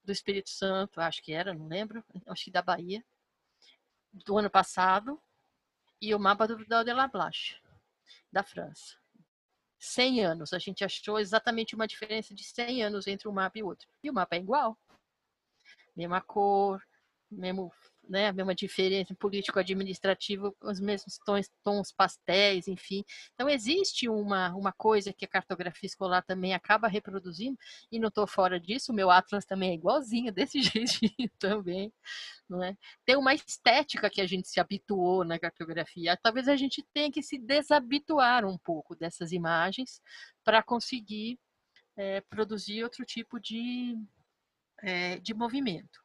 do Espírito Santo, acho que era, não lembro, acho que da Bahia, do ano passado, e o mapa do Vidal de la Blache, da França. 100 anos, a gente achou exatamente uma diferença de 100 anos entre um mapa e outro. E o mapa é igual. Mesma cor, mesmo né, a mesma diferença político-administrativo, os mesmos tons, tons pastéis, enfim. Então, existe uma, uma coisa que a cartografia escolar também acaba reproduzindo, e não estou fora disso, o meu Atlas também é igualzinho, desse [LAUGHS] jeitinho também. Não é? Tem uma estética que a gente se habituou na cartografia. Talvez a gente tenha que se desabituar um pouco dessas imagens para conseguir é, produzir outro tipo de, é, de movimento.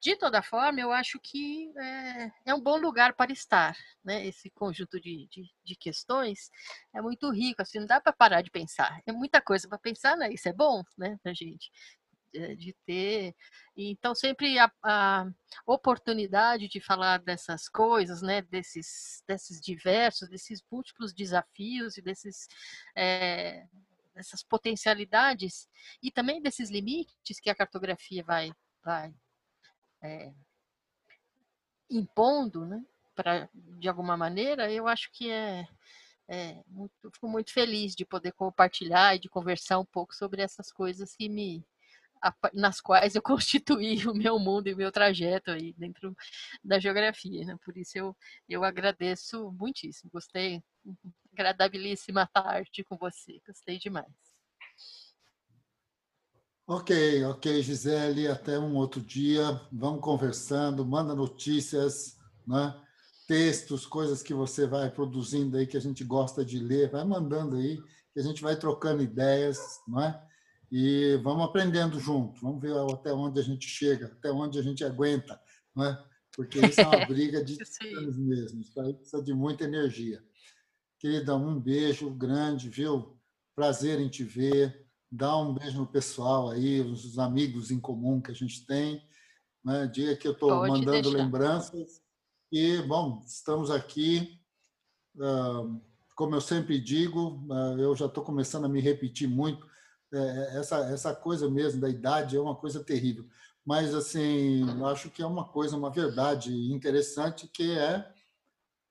De toda forma, eu acho que é, é um bom lugar para estar, né? Esse conjunto de, de, de questões é muito rico, assim, não dá para parar de pensar. É muita coisa para pensar, né? Isso é bom, né, para gente de, de ter. Então, sempre a, a, oportunidade de falar dessas coisas, né? Desses, desses diversos, desses múltiplos desafios e desses é, dessas potencialidades e também desses limites que a cartografia vai, vai é, impondo, né, pra, de alguma maneira, eu acho que é, é muito, fico muito feliz de poder compartilhar e de conversar um pouco sobre essas coisas que me nas quais eu [LAUGHS] constituí o meu mundo e o meu trajeto aí dentro da geografia. Né? Por isso eu, eu agradeço muitíssimo. Gostei, [LAUGHS] agradabilíssima tarde com você. Gostei demais. Ok, ok, Gisele, até um outro dia. Vamos conversando, manda notícias, né? textos, coisas que você vai produzindo aí que a gente gosta de ler, vai mandando aí, que a gente vai trocando ideias, não é? E vamos aprendendo junto, vamos ver até onde a gente chega, até onde a gente aguenta, não é? Porque isso é uma [LAUGHS] briga de anos mesmo, isso aí precisa de muita energia. Querida, um beijo grande, viu? Prazer em te ver. Dá um beijo no pessoal aí, os amigos em comum que a gente tem. Né? Dia que eu estou mandando deixar. lembranças. E, bom, estamos aqui. Como eu sempre digo, eu já estou começando a me repetir muito. É, essa, essa coisa mesmo da idade é uma coisa terrível. Mas, assim, eu acho que é uma coisa, uma verdade interessante, que é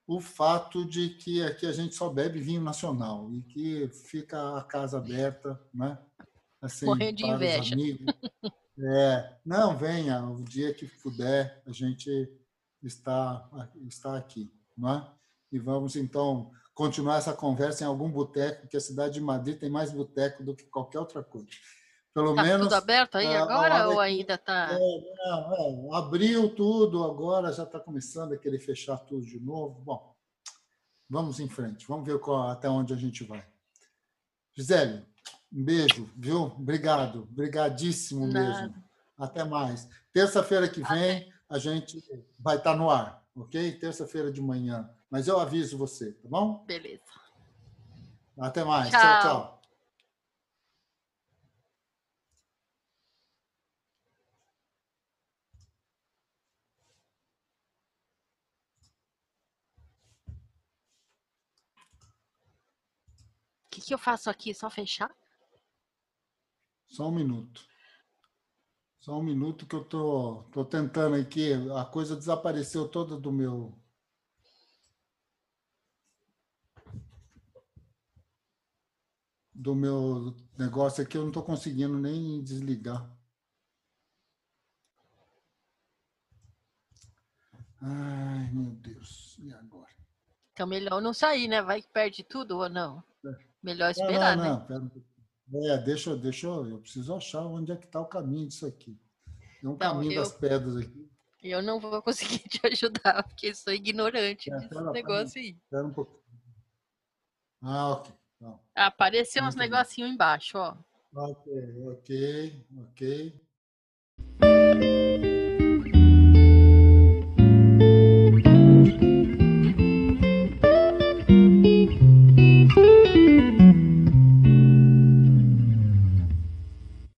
o fato de que aqui a gente só bebe vinho nacional e que fica a casa aberta, né? Assim, Morrendo de inveja. É, não, venha, o dia que puder, a gente está, está aqui, não é? E vamos, então, continuar essa conversa em algum boteco, que a cidade de Madrid tem mais boteco do que qualquer outra coisa. Pelo tá menos. tudo aberto aí agora ou ainda está. É, é, abriu tudo, agora já está começando a querer fechar tudo de novo. Bom, vamos em frente, vamos ver qual, até onde a gente vai. Gisele, um beijo, viu? Obrigado, brigadíssimo Nada. mesmo. Até mais. Terça-feira que vem a gente vai estar tá no ar, ok? Terça-feira de manhã. Mas eu aviso você, tá bom? Beleza. Até mais. tchau. tchau. tchau. Que, que eu faço aqui? Só fechar? Só um minuto. Só um minuto que eu tô, tô tentando aqui. A coisa desapareceu toda do meu. Do meu negócio aqui, eu não estou conseguindo nem desligar. Ai, meu Deus. E agora? Então, melhor não sair, né? Vai que perde tudo ou não? É. Melhor esperar, não, não, né? Pera, é, deixa, deixa eu, eu preciso achar onde é que está o caminho disso aqui. Tem um não, caminho eu, das pedras aqui. Eu não vou conseguir [LAUGHS] te ajudar, porque sou ignorante é, desse pera, negócio pera, aí. Espera um pouquinho. Ah, ok. Não. Apareceu uns negocinhos embaixo, ó. Ok, ok, ok.